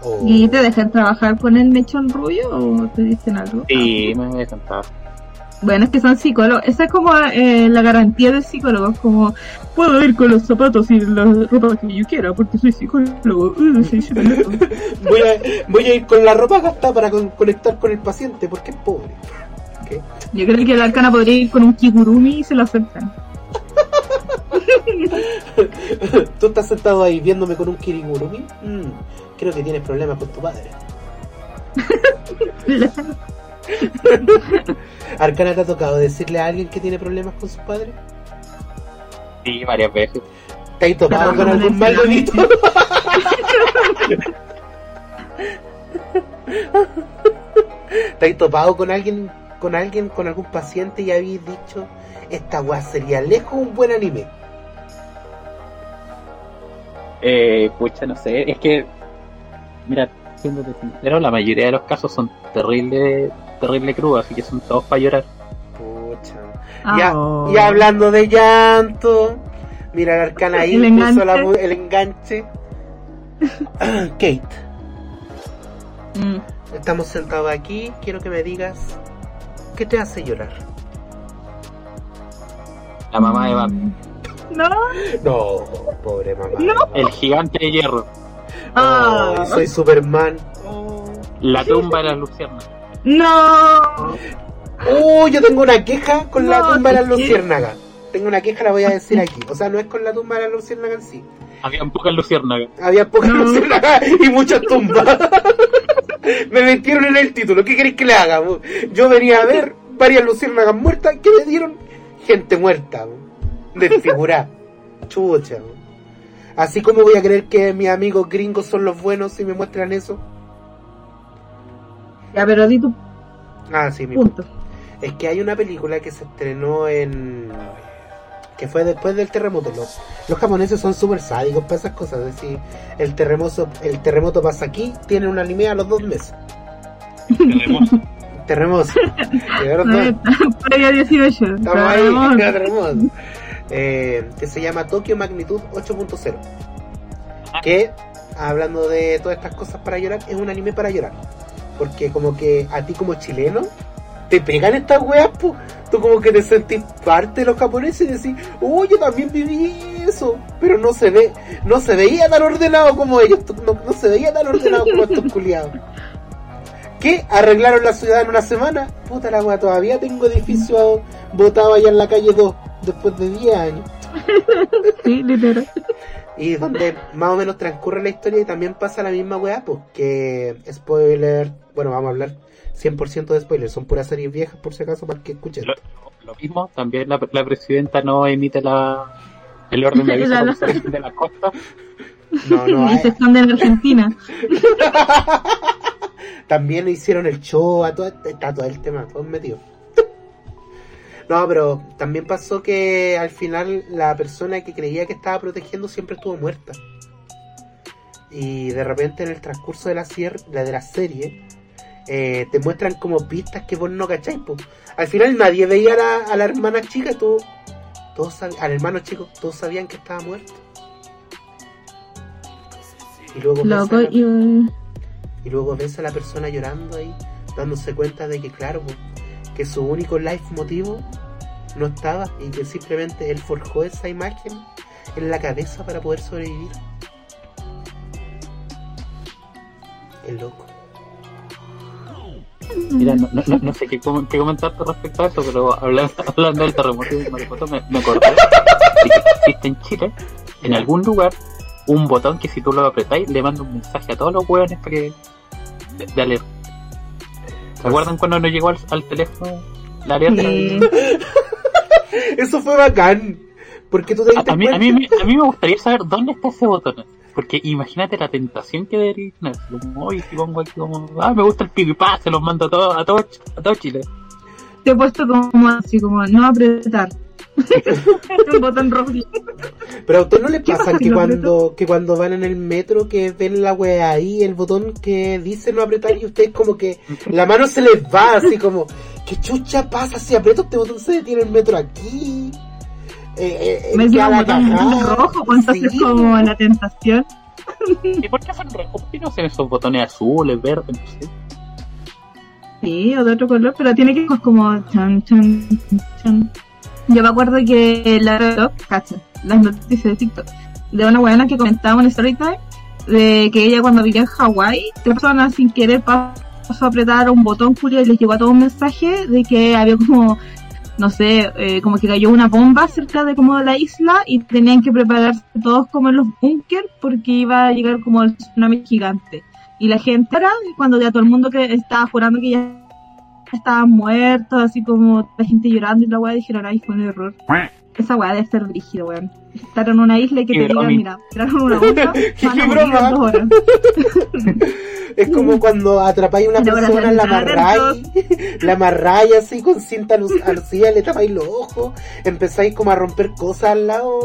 Oh. ¿Y te dejan trabajar con el mechón rubio o te dicen algo? Sí, me a cantar. Bueno, es que son psicólogos. Esa es como eh, la garantía del psicólogo. Como, puedo ir con los zapatos y la ropa que yo quiera porque soy psicólogo. Uh, soy. Voy a, voy a ir con la ropa gastada para con- conectar con el paciente porque es pobre. ¿Qué? Yo creo que la arcana podría ir con un kigurumi y se lo aceptan. Tú estás sentado ahí viéndome con un kirigurumi. Mm, creo que tienes problemas con tu padre. Arcana, ¿te ha tocado decirle a alguien que tiene problemas con sus padres? Sí, varias veces. ¿Te has topado Pero con algún maldonito? ¿Te has topado con alguien, con alguien, con algún paciente y habéis dicho, esta weá sería lejos un buen anime? Eh, pucha, no sé, es que, mira, siéndote sincero, la mayoría de los casos son terrible, terrible crudos, así que son todos para llorar. Pucha. Ah, Ya, oh. y hablando de llanto, mira la arcana ahí, El puso la enganche. el enganche. Kate, Mm. estamos sentados aquí, quiero que me digas, ¿qué te hace llorar? La mamá de Batman, No. No, pobre mamá. No. el gigante de hierro, Ah. Ay, soy Superman. la tumba de las luciérnagas. No. Oh, yo tengo una queja con la No, tumba de las luciérnagas. Tengo una queja, la voy a decir aquí. O sea, no es con la tumba de las luciérnagas en sí. Habían pocas luciérnagas. Había pocas No. luciérnagas y muchas tumbas. me metieron en el título. ¿Qué queréis que le haga? Yo venía a ver varias luciérnagas muertas. ¿Qué me dieron? Gente muerta. Desfigurada. Chucha. Así como voy a creer que mis amigos gringos son los buenos si me muestran eso. Ya, pero di tu Ah, sí, mi punto. es que hay una película que se estrenó en que fue después del terremoto los, los japoneses son súper sádicos para esas cosas es decir el terremoto el terremoto pasa aquí tienen un anime a los dos meses. Terremoto. Verdad Previa 18. estamos ahí terremoto. Eh, que se llama Tokyo Magnitud 8.0 que hablando de todas estas cosas para llorar es un anime para llorar porque como que a ti como chileno te pegan estas weas, pu. Tú como que te sentís parte de los japoneses y decís, oh, yo también viví eso. Pero no se ve, no se veía tan ordenado como ellos, no, no se veía tan ordenado como estos culiados. ¿Qué? ¿Arreglaron la ciudad en una semana? Puta la wea, todavía tengo edificio botado allá en la calle 2 después de 10 años. Sí, literal. Y donde más o menos transcurre la historia y también pasa la misma weá, pues que spoiler, bueno, vamos a hablar 100% de spoilers, son puras series viejas por si acaso para que escuchen. Lo, lo mismo, también la, la presidenta no emite la, el orden de aviso La- de la costa. No, no, Y se hay- esconde en Argentina. también hicieron el show, a todo, está todo el tema, todo metido. No, pero también pasó que al final la persona que creía que estaba protegiendo siempre estuvo muerta. Y de repente en el transcurso de la, de la serie eh, te muestran como pistas que vos no cacháis. po. Al final nadie veía a la, a la hermana chica, tú, todos sab- al hermano chico, todos sabían que estaba muerto. Y luego ves a la- y. y luego ves a la persona llorando ahí, dándose cuenta de que, claro, po, que su único life motivo no estaba y que simplemente él forjó esa imagen en la cabeza para poder sobrevivir. Es loco. Mira, no, sé qué, qué comentarte respecto a eso, pero hablando, del terremoto de Maripoto, me, me acordé existe en Chile, en algún lugar, un botón que si tú lo apretáis le manda un mensaje a todos los hueones para que. de, de. ¿Se acuerdan cuando nos llegó al, al teléfono la alerta? Sí. Eso fue bacán. Porque tú te A, a mí, a, mí, me- a mí me gustaría saber dónde está ese botón. Porque imagínate la tentación que debería tener. Como, hoy si pongo aquí como, ah, me gusta el pico y pa, se los mando a todos, a todos, a todo Chile. Te he puesto como así, como no apretar. Un botón rojo. Pero a ustedes no ¿Qué pasa pasa que si cuando, que cuando van en el metro que ven la wea ahí, el botón que dice no apretar y ustedes como que la mano se les va así como, ¿qué chucha pasa si aprieto este botón se detiene el metro aquí? Eh, eh, Me queda dio un botón rojo cuando Sí. haces como la tentación. ¿Y por qué son rojos? ¿Por qué no hacen esos botones azules, verdes? No sé. Sí, o de otro color, pero tiene que ser como chan, chan, chan. Yo me acuerdo que la TikTok, cacha, las noticias de TikTok, de una buena que comentaba en Storytime, de que ella cuando vivía en Hawái, tres personas sin querer pasó a apretar un botón Julio y les llegó a todo un mensaje de que había como, no sé, eh, como que cayó una bomba cerca de como la isla y tenían que prepararse todos como en los búnker porque iba a llegar como el tsunami gigante. Y la gente era cuando ya todo el mundo que estaba jurando que ya estaban muertos, así como la gente llorando y la weá dijeron, ay, fue un error. Esa weá debe ser rígido, weón. Estar en una isla y que te digan, mira, tiraron una bomba, Qué van a morir broma. en dos horas. Es como cuando atrapáis a una persona, la amarráis, la amarráis así con cinta alucía, le tapáis los ojos, empezáis como a romper cosas al lado,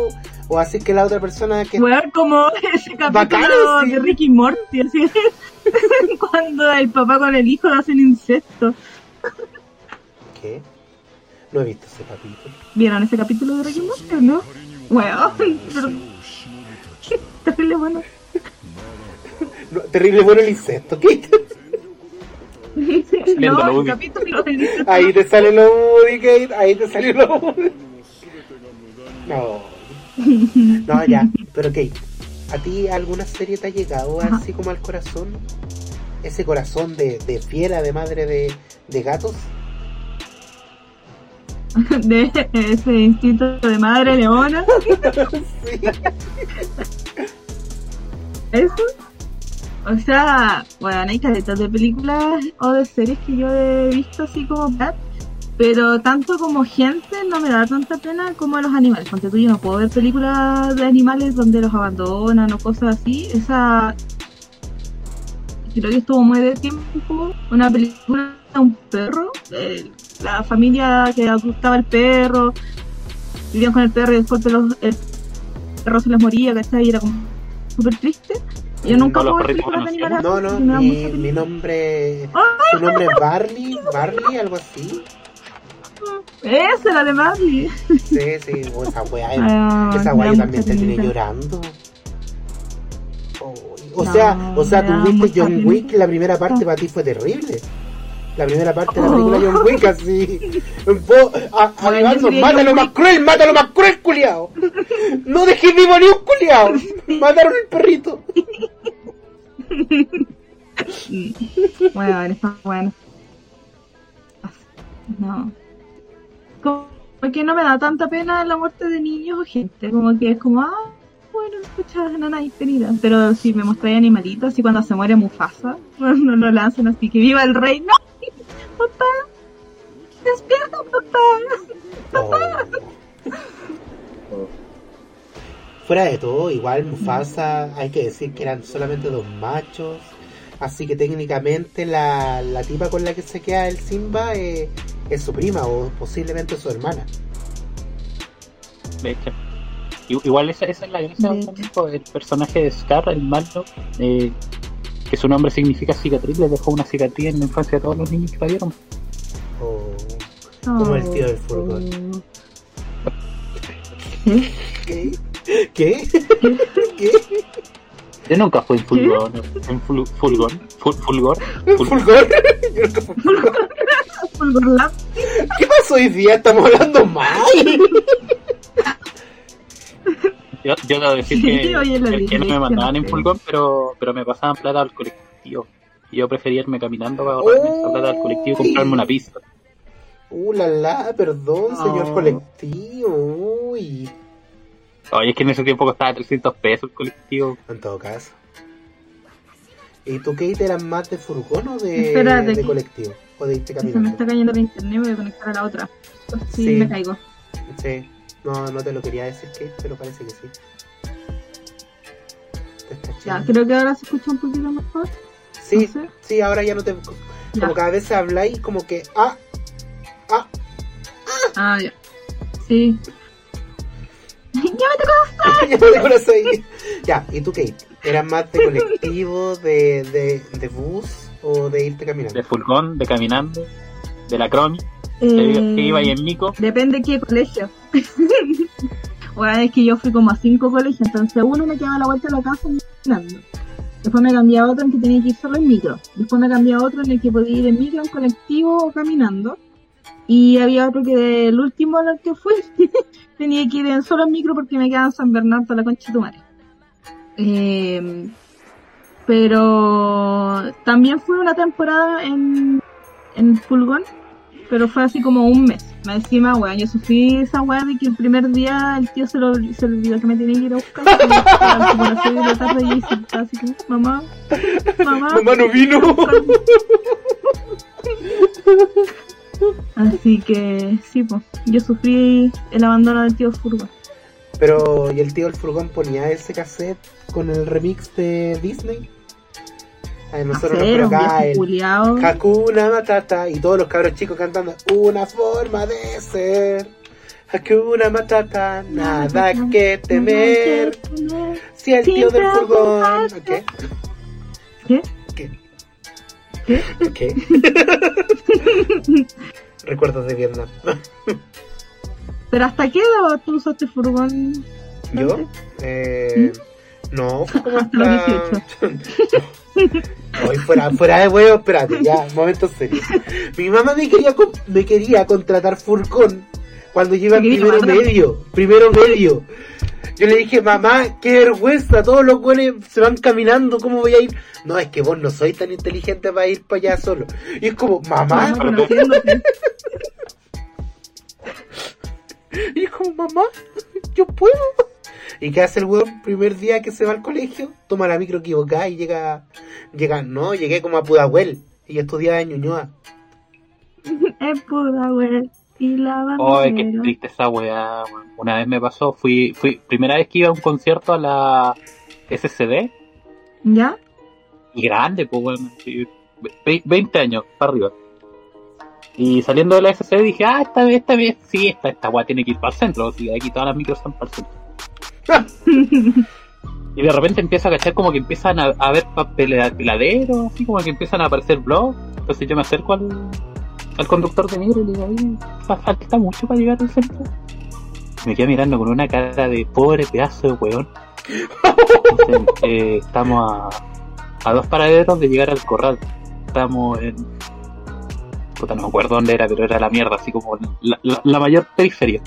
o así que la otra persona que... Weón, como ese capítulo de Ricky Morty, así. cuando el papá con el hijo hacen incesto. ¿Qué? No he visto ese capítulo. ¿Vieron ese capítulo de Ricky Morty no? Weón, pero... Terrible bueno. No, terrible bueno el incesto, ¿qué? No, el capítulo del. Ahí te sale lo Woody, Kate, ahí te sale lo Woody. No. No, ya, pero Kate, ¿a ti alguna serie te ha llegado Ajá. así como al corazón? Ese corazón de, de fiera, de madre de, de gatos. de ese instinto de madre leona. Sí. Eso. O sea, bueno, hay caletas de películas o de series que yo he visto así como Brad, pero tanto como gente no me da tanta pena como a los animales. Ponte tú, yo no puedo ver películas de animales donde los abandonan o cosas así. Esa. Creo que estuvo muy de tiempo. Una película de un perro. eh, la familia que adoptaba el perro. Vivían con el perro y después el, el perro se les moría, ¿cachai? Y era como súper triste. Yo nunca No, los puedo ver perritos películas de conocemos. animales. No, no, mi, mi nombre. ¡Ah! Su nombre es Barley, Barley, algo así. Esa es la de Marley. Sí, sí, o esa weá, Ah, esa weá yo también terminé llorando. Oh, O No, sea, o sea, tú viste John. Wick, la primera parte para ti fue terrible. La primera parte de la película Oh. John Wick, así. Vos, a- Bueno, mátalo más cruel, mátalo más cruel, culiao. No dejé vivo ni un culiao. Mataron al perrito. Bueno, está bueno. No. Como que no me da tanta pena la muerte de niños o gente. Como que es como, ah, bueno, escucha, nana y querida. Pero si me mostráis animalitos, así cuando se muere Mufasa, no lo lanzan así, que viva el rey. ¡No! ¡Papá! ¡Despierta, papá! Oh. Fuera de todo, igual Mufasa, hay que decir que eran solamente dos machos. Así que técnicamente la, la tipa con la que se queda el Simba eh, es su prima o posiblemente su hermana. De hecho. Igual esa, esa es la gracia De también, po, el personaje de Scar, el malo, eh, que su nombre significa cicatriz, le dejó una cicatriz en la infancia a todos los niños que la vieron. O Como el tío del furgón. ¿Qué? ¿Qué? ¿Qué? Yo nunca fui en Fulgor, en ful- Fulgor, ful- Fulgor, ful- ¿Fulgor? Yo nunca fui Fulgor. ¿Qué pasó hoy día? Estamos hablando mal. Yo, yo debo decir Sí, que, la que no me mandaban en Fulgor, pero, pero me pasaban plata al colectivo. Y yo prefería irme caminando para ahorrarme esa plata al colectivo y comprarme una pista. Uh, la la, perdón, señor Oh. colectivo. Uy. Oye, es que en ese tiempo costaba 300 pesos el colectivo. En todo caso. ¿Y tú, Kate, eras más de furgón o de, Espérate, de que- colectivo? ¿O de irte Se me caminando? está cayendo el internet, voy a conectar a la otra. Sí, Sí. me caigo. Sí. No, no te lo quería decir, Kate, pero parece que sí. Ya, creo que ahora se escucha un poquito mejor. Sí, no sé. sí, ahora ya no te... Ya. Como cada vez habláis como que... Ah, ah, Ah, ya. Sí. ya me tocó. ya me ahí. Ya, ¿y tú, Kate? ¿Eras más de colectivo, de, de, de bus o de irte caminando? De Fulgón, de caminando, de la Cromi, que, Eh, que iba ahí en Mico. Depende de qué colegio. bueno, es que yo fui como a cinco colegios, entonces uno me quedaba a la vuelta de la casa caminando. Después me cambié a otro en que tenía que ir solo en micro. Después me cambié a otro en el que podía ir en micro, en colectivo o caminando. Y había otro que el último en el que fui tenía que ir en solo en micro porque me quedaba en San Bernardo la concha de tu madre. Eh, pero también fue una temporada en, en Fulgón, pero fue así como un mes. Más encima, weón, yo sufrí esa weá de que el primer día el tío se lo se le olvidó que me tenía que ir a buscar. y estaba como a las seis de la tarde y así como, mamá, mamá. Mamá no vino. Así que sí, pues, yo sufrí el abandono del tío Furgón. Pero, ¿y el tío del furgón ponía ese cassette con el remix de Disney? A nosotros nos el culiao. Hakuna Matata y todos los cabros chicos cantando Una forma de ser. Hakuna Matata, nada que temer. Si el tío del furgón. ¿Qué? ¿Qué? ¿Qué? ¿Qué? ¿Qué? Recuerdos de Vietnam. ¿Pero hasta qué edad tú usaste furgón? ¿Yo? Eh, No, fue como Hasta los hasta... Hoy fuera, fuera de huevo, espérate, ya, momento serio. Mi mamá me quería, me quería contratar Furcón cuando quería primero medio, primero medio. Yo le dije, mamá, qué vergüenza, todos los güeyes se van caminando, ¿cómo voy a ir? No, es que vos no sois tan inteligente para ir para allá solo. Y es como, mamá, conociéndote. y es como, mamá, yo puedo. ¿Y qué hace el weón primer día que se va al colegio? Toma la micro equivocada y llega, llega, no, llegué como a Pudahuel y estudiaba en Ñuñoa. Es pura, güey. Y la Ay, qué bandera. triste esa weá, weón. Una vez me pasó, fui, fui, primera vez que iba a un concierto a la SCD, ¿Ya? y grande, pues ve- 20 años para arriba. Y saliendo de la SCD dije, ah, esta vez, esta vez, sí, esta, esta weá tiene que ir para el centro, si aquí todas las micros están para el centro. y de repente empiezo a cachar como que empiezan a, a ver papeladeros, así como que empiezan a aparecer blogs. Entonces yo me acerco al, al conductor de micro y le digo, oye, fa- falta mucho para llegar al centro. Y me queda mirando con una cara de pobre pedazo de weón. Dicen, eh, estamos a, a dos paraderos de llegar al corral. Estamos en. Puta, no me acuerdo dónde era, pero era la mierda, así como la, la- la mayor periferia.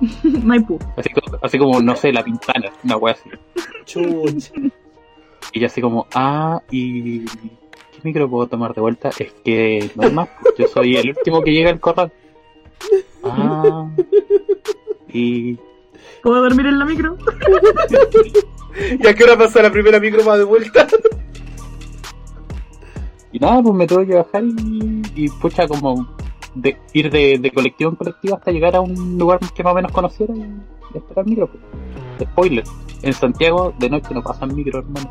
Maipú. Así, como- así como, no sé, la pintana, una wea así. Chucha. Y yo así como, ah, y. ¿Qué micro puedo tomar de vuelta? Es que no hay más, pues, yo soy el último que llega al corral. Ah. Y. ¿Puedo dormir en la micro? ¿Y a qué hora pasa la primera micro más de vuelta? Y nada, pues me tuve que bajar y, y pucha, como de, ir de, de colectivo en colectivo hasta llegar a un lugar que más o menos conociera y, esperar micro. Spoiler, en Santiago de noche no pasan micro, hermano.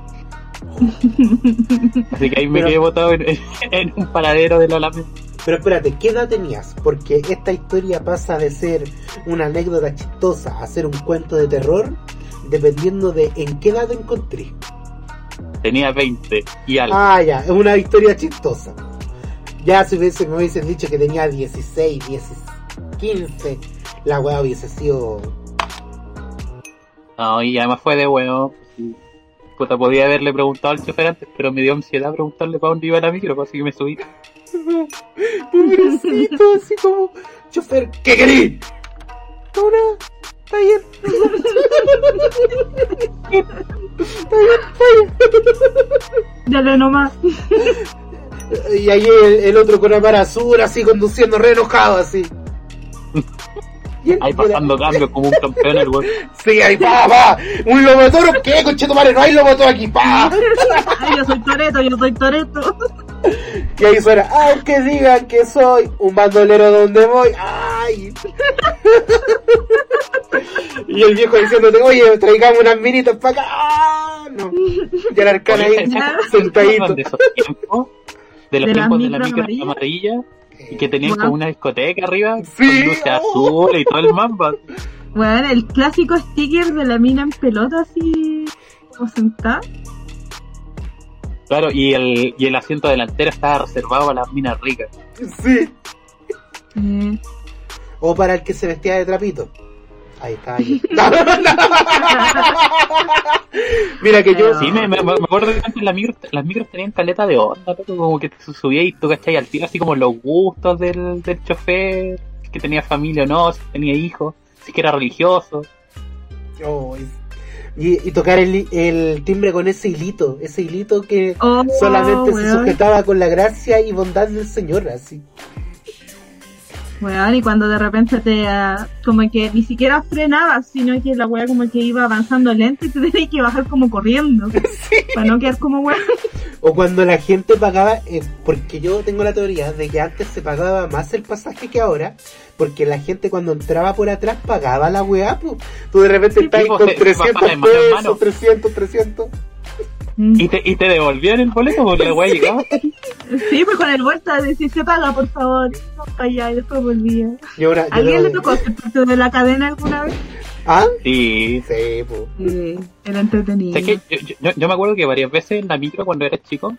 Así que ahí me Pero- quedé botado en, en un paradero de la Alameda. Pero espérate, ¿qué edad tenías? Porque esta historia pasa de ser una anécdota chistosa a ser un cuento de terror, dependiendo de en qué edad te encontré. Tenía 20 y algo. Ah, ya, es una historia chistosa. Ya si hubiese, me hubiesen dicho que tenía 16, 10, 15, la weá hubiese sido... No, y además fue de huevo. sí. Puta, podía haberle preguntado al chofer antes, pero me dio ansiedad preguntarle para dónde iba la micro, así que me subí. Pobrecito, así como... Chofer, ¿qué querís? Nada, está bien. está bien, está Dale nomás. Y ahí el, el otro con la azul, así conduciendo re enojado, así. Ahí pasando cambios como un campeón el weón. Sí, ahí pa, pa. Un lobotoro, ¿qué? Conchetumare, no hay lobotoro aquí, pa. Ay, yo soy Toreto, yo soy Toreto. Y ahí suena, aunque digan que soy un bandolero donde voy, ay. y el viejo diciéndote, oye, traigamos unas minitas para acá. Ah, no. Y el arcana ahí Oye, ¿se acuerdan sentadito. De los De las tiempos de la micro amarilla y que tenían Wow. como una discoteca arriba Sí. con luces azules y todo el mamba. Bueno, el clásico sticker de la mina en pelota así como sentada. Claro, y el, y el asiento delantero estaba reservado para las minas ricas. Sí. Eh, O para el que se vestía de trapito. Ahí está. ahí. Mira que yo. Sí, me, me, me acuerdo que antes las micros, las micros tenían caleta de onda, como que te subía y tú cachai al tiro así como los gustos del, del chofer, si que tenía familia o no, si tenía hijos, si que era religioso. Oh, y, y tocar el, el timbre con ese hilito, ese hilito que Oh, solamente se sujetaba con la gracia y bondad del Señor, así. Weón, y cuando de repente te, ah, como que ni siquiera frenabas, sino que la wea como que iba avanzando lento y te tenías que bajar como corriendo. Para no quedar como weón. O cuando la gente pagaba, eh, porque yo tengo la teoría de que antes se pagaba más el pasaje que ahora, porque la gente cuando entraba por atrás pagaba la weá, pues. Tú de repente estás ahí pues, con se- 300 bajaban de mano en mano. pesos, 300, 300. Mm. Y te, y te devolvían el boleto porque la weá llegaba. Sí, pues con el vuelta de decir se paga, por favor. Para allá, y después volvía. Y ahora, ¿Alguien le tocó ser parte de la cadena alguna vez? ¿Ah? Sí. Sí, pues. Sí, era entretenido. Yo, yo, yo me acuerdo que varias veces en la micro cuando eras chico,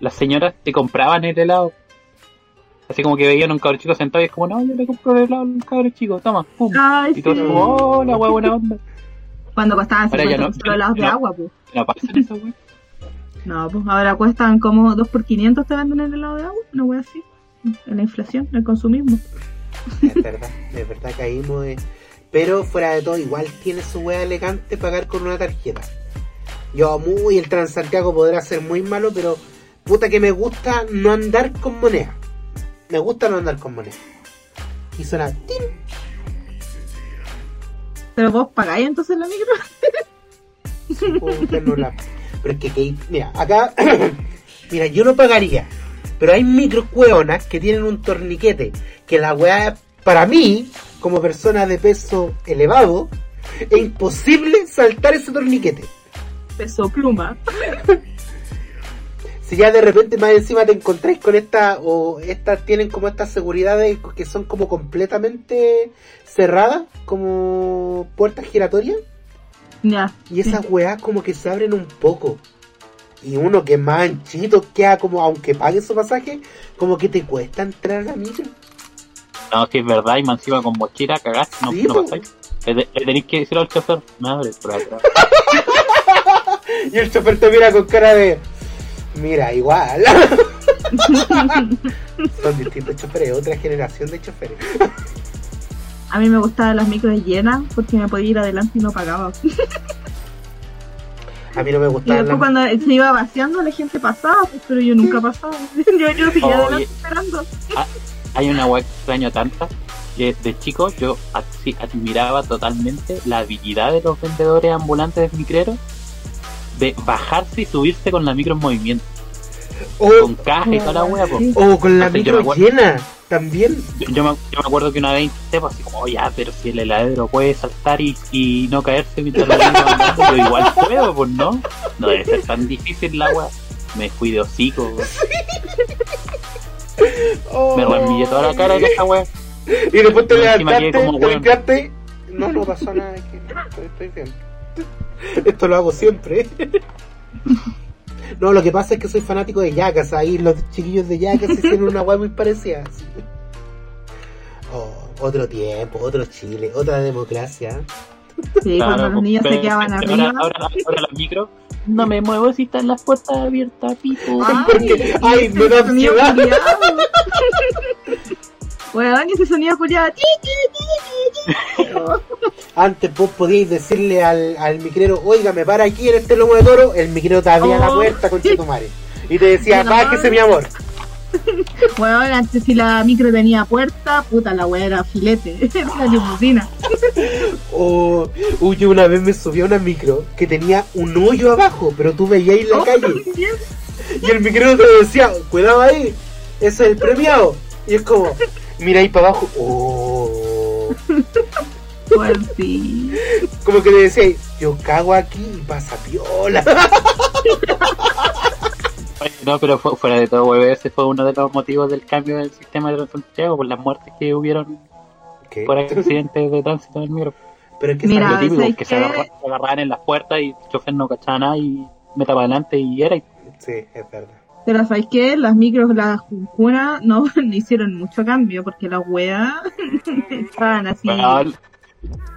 las señoras te compraban el helado. Así como que veían a un cabrón chico sentado y es como, no, yo le compro el helado al cabrón chico, toma, pum. Ay, Y todos sí. como, oh, la weá buena onda. Cuando costaban Ahora ya 50 no, los de no. agua, pues. No esa. No, pues ahora cuestan como 2 por 500 te venden el helado de agua, una wea así. En la inflación, en el consumismo. Es verdad, es verdad caímos de... Pero fuera de todo, igual tiene su wea elegante pagar con una tarjeta. Yo muy, el Transantiago podrá ser muy malo, pero puta que me gusta no andar con moneda. Me gusta no andar con moneda. Y suena... ¡tin! Pero vos pagáis entonces la micro. No la- Pero es que, que- mira, acá, mira, yo no pagaría, pero hay micro cueonas que tienen un torniquete, que la weá, para mí, como persona de peso elevado, es imposible saltar ese torniquete. Peso pluma. Si ya de repente más encima te encontráis con esta, o estas tienen como estas seguridades que son como completamente cerradas, como puertas giratorias, Ya. Y esas weas como que se abren un poco. Y uno que es más anchito queda como, aunque pague su pasaje, como que te cuesta entrar a la micro. No, si es verdad, y más encima con mochila cagaste, no, Sí, no pasáis. Le, le tenéis que decir al chofer, me abre por atrás. Y el chofer te mira con cara de, mira, igual. Son distintos choferes, otra generación de choferes. A mí me gustaban las micros llenas porque me podía ir adelante y no pagaba. A mí no me Y gustaban después cuando se iba vaciando la gente pasaba, pues, pero yo nunca pasaba. yo yo seguía adelante esperando. Hay una weá que extraño tanta, que de chico yo admiraba totalmente la habilidad de los vendedores ambulantes de micreros de bajarse y subirse con la micro en movimiento, O, con caja y toda la. Sí. o con la Entonces, micro acuerdo- llena, también. Yo, yo me, yo me acuerdo que una vez intenté, pues, así como, "Oh, ya, pero si el heladero puede saltar y, y no caerse mientras vengo andando, yo igual puedo, pues no. No debe ser tan difícil la weá. Me fui de hocico, me remillé toda la cara de esa weá. Y después te levantaste, como te limpiaste. No, no pasó nada, estoy, estoy bien. Esto lo hago siempre. No, lo que pasa es que soy fanático de Yakas. Ahí los chiquillos de Yakas hicieron una weá muy parecida. Oh, otro tiempo, otro Chile, otra democracia. Sí, Claro, cuando los niños se quedaban arriba. Ahora, ahora, ahora las micro, no me muevo si están las puertas abiertas, pipo. Porque, ay, me da ansiedad. Culiao. Weón, ese sonido culiado. Antes vos podíais decirle al, al micrero, oiga, me para aquí en este lomo de toro. El micrero te abría la Oh. puerta con Chetumare. Y te decía, bájese mi amor. Weón, antes si la micro tenía puerta, puta la weá era filete. Era la limusina. O, uy, yo una vez me subí a una micro que tenía un hoyo abajo, pero tú veías la Oh, calle. Y el micrero te decía, cuidado ahí, ese es el premiado. Y es como, mira ahí para abajo, oh. Pues sí. Como que le decía, yo cago aquí y pasa piola. No, pero fu- fuera de todo, ese fue uno de los motivos del cambio del sistema de Santiago, por las muertes que hubieron ¿Qué? por accidentes de tránsito en el micro. Pero es que Mira, típico, ¿sabes que se agarra- se agarraban en las puertas y el chofer no cachaba nada y meta para adelante y era. y- Sí, es verdad. Pero ¿sabes qué? Las micros, las juncunas, no, no hicieron mucho cambio porque las weas estaban así. Bueno,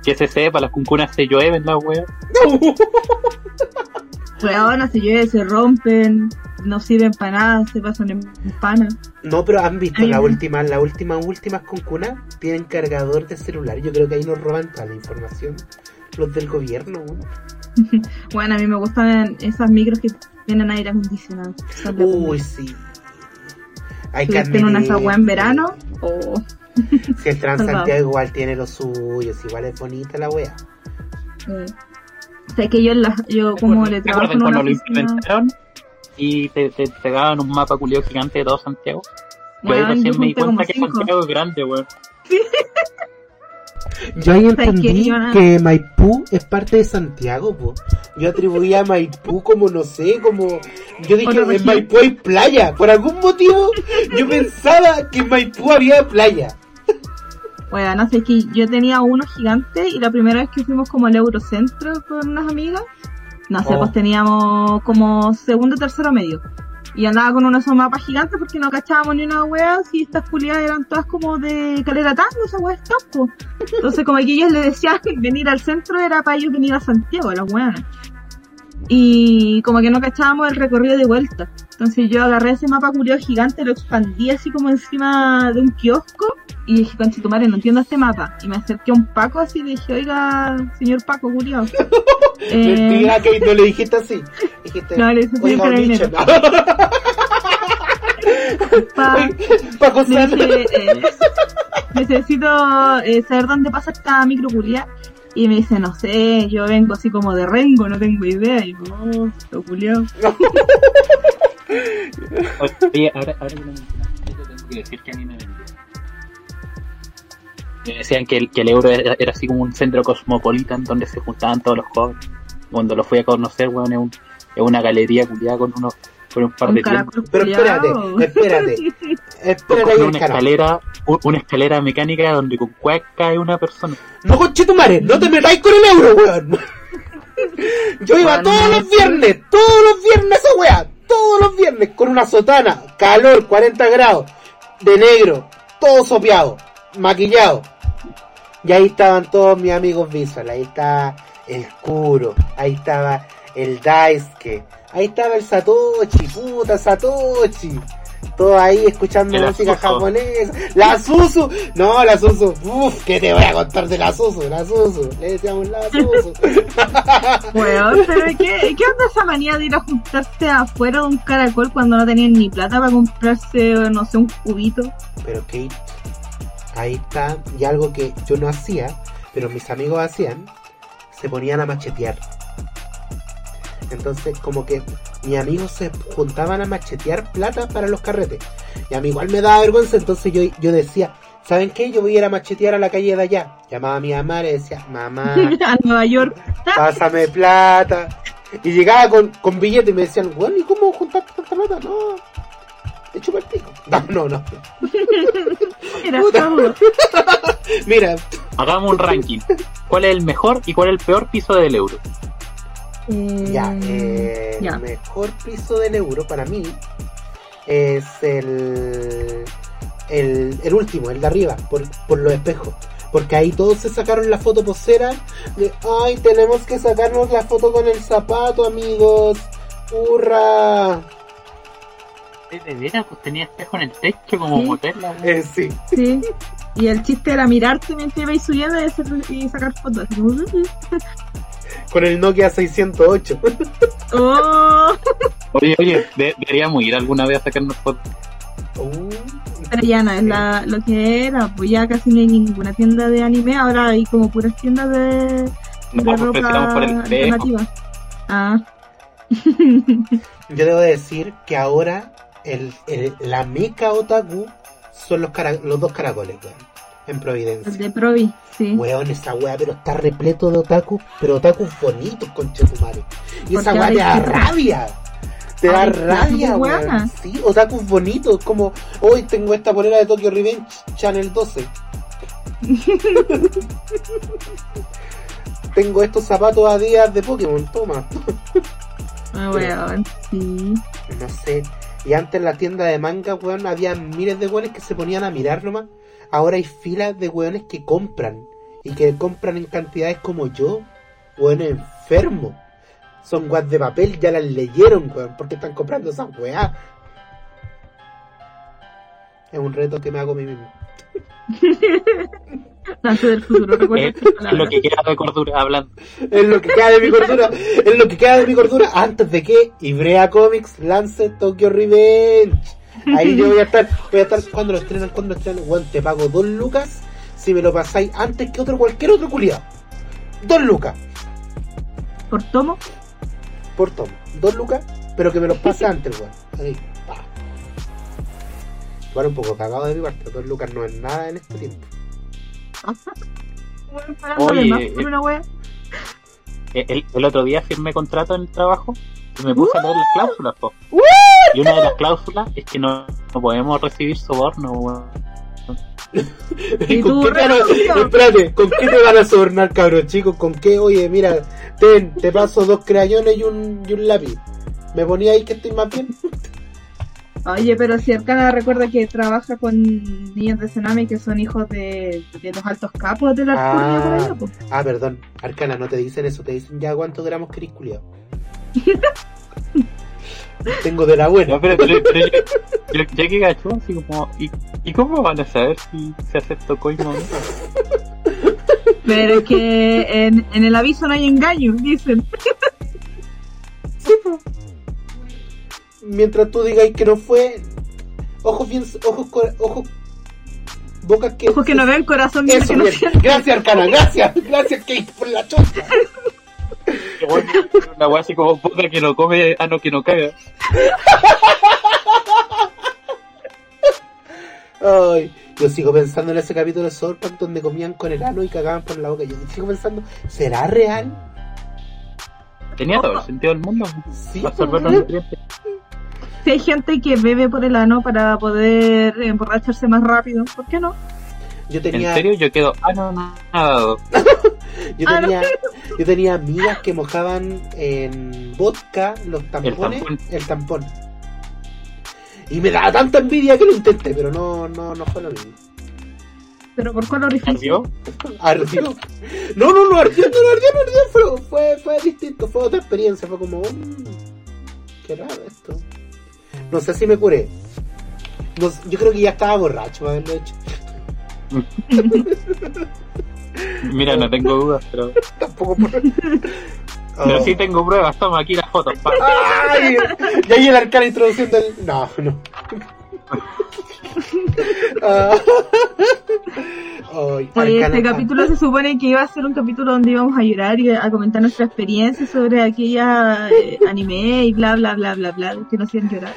Que se sepa, las cuncunas se llueven las weas. Weón, se llueve, se rompen, no sirven para nada, se pasan en pana. No, pero han visto Ay, la no. última, las últimas, últimas concunas tienen cargador de celular. Yo creo que ahí nos roban toda la información. Los del gobierno, weón. Bueno, a mí me gustan esas micros que tienen aire acondicionado. Uy, sí. Hay que ¿Tuviste en una weá en verano? O Si el. Transantiago igual tiene lo suyo, si igual es bonita la wea. eh, sé que yo, la- yo como le ¿Se trabajo en una cuando lo oficina... implementaron? Y te, te pegaban un mapa culiado gigante de todo Santiago. Yo ahí recién me di cuenta que cinco. Santiago es grande, weón. Yo ahí entendí no- que Maipú es parte de Santiago, po. Yo atribuía a Maipú como, no sé, como... Yo dije, Otra en. Maipú hay playa. Por algún motivo, yo pensaba que en Maipú había playa. Bueno, no sé, que yo tenía uno gigante y la primera vez que fuimos como al Eurocentro con unas amigas, no sé, Oh. pues teníamos como segundo, tercero medio. Y andaba con unos mapas gigantes porque no cachábamos ni una wea, y estas culiadas eran todas como de calera tango, esa wea es tampo. Entonces como que ellos le decían venir al centro era para ellos venir a Santiago, las weas. Y como que no cachábamos el recorrido de vuelta. Entonces yo agarré ese mapa culiado gigante, lo expandí así como encima de un kiosco y dije, conche tu madre, no entiendo este mapa. Y me acerqué a un Paco así y le dije, oiga, señor Paco. Mentira, que no le dijiste así. Dijiste, Eh. No, le dije, oiga, carabinero. Pa- Paco dije, eh, necesito eh, saber dónde pasa esta micro culiá. Y me dice, no sé, yo vengo así como de rengo, no tengo idea. Y yo, oh, lo culiao. Oye, ahora, ahora que lo mencionaste, tengo que decir que a mí me vendió. Me decían que el, que el euro era, así como un centro cosmopolitan donde se juntaban todos los jóvenes. Cuando lo fui a conocer, weón, es, un- es una galería culiada con unos con un par Un de Pero espérate, espérate. Espérate Con una carajo. escalera, una escalera mecánica donde con cueca cae una persona. No conchetumare, no te metáis con el euro, weón. Yo iba Bueno, todos los viernes, todos los viernes esa weá, todos los viernes, con una sotana, calor, 40 grados, de negro, todo sopeado, maquillado. Y ahí estaban todos mis amigos visual, ahí estaba el Kuro, ahí estaba el Daisuke, ahí estaba el Satoshi, puta Satoshi. Todo ahí escuchando música japonesa. La Susu. No, la Susu. Uf, ¿qué te voy a contar de la Susu? La Susu. Le decíamos la Susu. Weón, pero ¿qué, ¿qué onda esa manía de ir a juntarse afuera de un caracol cuando no tenían ni plata para comprarse, no sé, un cubito? Pero Kate, ahí está. Y algo que yo no hacía, pero mis amigos hacían, se ponían a machetear. Entonces, como que mis amigos se juntaban a machetear plata para los carretes. Y a mí igual me daba vergüenza, entonces yo, yo decía, ¿saben qué? Yo voy a ir a machetear a la calle de allá. Llamaba a mi mamá y le decía, mamá, a Nueva York. pásame plata. Y llegaba con, con billetes y me decían, bueno, ¿y cómo juntaste tanta plata? No, te chupa el pico. No, no, no. Todo. Mira, Hagamos un ranking. ¿Cuál es el mejor y cuál es el peor piso del euro? Eh, ya, eh, ya. el mejor piso del euro para mí es el, el, el último, el de arriba, por, por los espejos. Porque ahí todos se sacaron la foto posera de, ay, tenemos que sacarnos la foto con el zapato, amigos. ¡Hurra! De veras, pues tenía espejo en el techo como Sí. motel. Eh, sí. Sí. Y el chiste era mirarte mientras ibais subiendo y sacar fotos. Con el Nokia 608. Oh, Oye, oye, de- deberíamos ir alguna vez a sacarnos fotos. Uh, pero ya no es la, lo que era, pues ya casi no hay ninguna tienda de anime, ahora hay como puras tiendas de, No, de pues ropa por el alternativa. Ah, Yo debo decir que ahora el, el- la meca otaku son los, cara- los dos caracoles, weón. En Providencia. de Provi, sí. Weón, esa weá, pero está repleto de otaku, pero otakus bonitos, conchetumare. Y esa weá te da rabia. Te da rabia, weón. Sí, otakus bonitos, como hoy tengo esta polera de Tokyo Revenge Channel 12. tengo estos zapatos a días de Pokémon, toma. Ah, weón, sí. No sé. Y antes en la tienda de manga, weón, había miles de weones que se ponían a mirar nomás. Ahora hay filas de weones que compran y que compran en cantidades como yo, weón enfermo. Son guas de papel, ya las leyeron, weón, porque están comprando esas weas. Es un reto que me hago a mí mismo. Del futuro, Es, es lo que queda de cordura hablando. Es lo que queda de mi cordura. Es lo que queda de mi cordura antes de que Ibrea Comics lance Tokyo Revenge. Ahí yo voy a estar, voy a estar cuando lo estrenan, cuando lo estrenan, weón, te pago dos lucas si me lo pasáis antes que otro cualquier otro culiado. Dos lucas Por tomo, por tomo. Dos lucas, pero que me los pase antes, weón. Ahí, pa. Igual un poco cagado de mi parte, dos lucas no es nada en este tiempo. Oye, más por una wea. Eh, El, el otro día firmé contrato en el trabajo y me puse a leer las cláusulas, po. Y una de las cláusulas es que no, no podemos recibir soborno, weón. ¿Y ¿Con tú, qué van a- espérate, ¿con qué te van a sobornar, cabros chicos? ¿Con qué? Oye, mira, ten, te paso dos crayones y un, y un lápiz. ¿Me ponía ahí que estoy más bien? Oye, pero si Arcana recuerda que trabaja con niños de Tsunami que son hijos de, de los altos capos de la Arturia por allá, po. ah, perdón, Arcana, no te dicen eso, te dicen ya cuántos gramos querís culiado. Tengo de la buena. No, pero, pero- pero yo, yo, yo que gacho, así como, ¿y, ¿y cómo van a saber si se aceptó coima o no? Pero es que en, en el aviso no hay engaño, dicen. Mientras tú digáis que no fue, ojos bien, ojos, ojos, bocas que... Ojos que no ven, corazón que Eso, no bien. siente. Gracias, Arcana, gracias, gracias, que por la chota. Una wea así como boca que no come, ah no, que no caga. Ay, yo sigo pensando en ese capítulo de South Park donde comían con el ano y cagaban por la boca. Yo sigo pensando, ¿será real? Tenía todo el sentido del mundo. Sí, Absorber los pues, nutrientes. Si hay gente que bebe por el ano para poder emborracharse más rápido, ¿por qué no? Yo En tenía, serio, yo quedo, ah no, no, nadado. yo Ah, tenía, yo tenía amigas que mojaban en vodka los tampones, tampón. el tampón. Y me daba tanta envidia que lo intenté, pero no, no, no fue lo mismo. Pero por cuál orificio. ¿Ardió? Ardió. No, no, no ardió, no, no ardió, no ardió. Fue, fue, fue distinto, fue otra experiencia. Fue como, "Mm, qué raro esto. No sé si me curé. No yo creo que ya estaba borracho para haberlo hecho. Mira, no tengo dudas, pero, Tampoco por... pero Oh. sí tengo pruebas. Toma aquí las fotos. pa. ¡Ay! Y ahí el arcano introduciendo el. No, no. Ah. Ay, Oye, Arcana- este capítulo se supone que iba a ser un capítulo donde íbamos a llorar y a comentar nuestra experiencia sobre aquella eh, anime y bla bla bla bla bla que nos hacían llorar.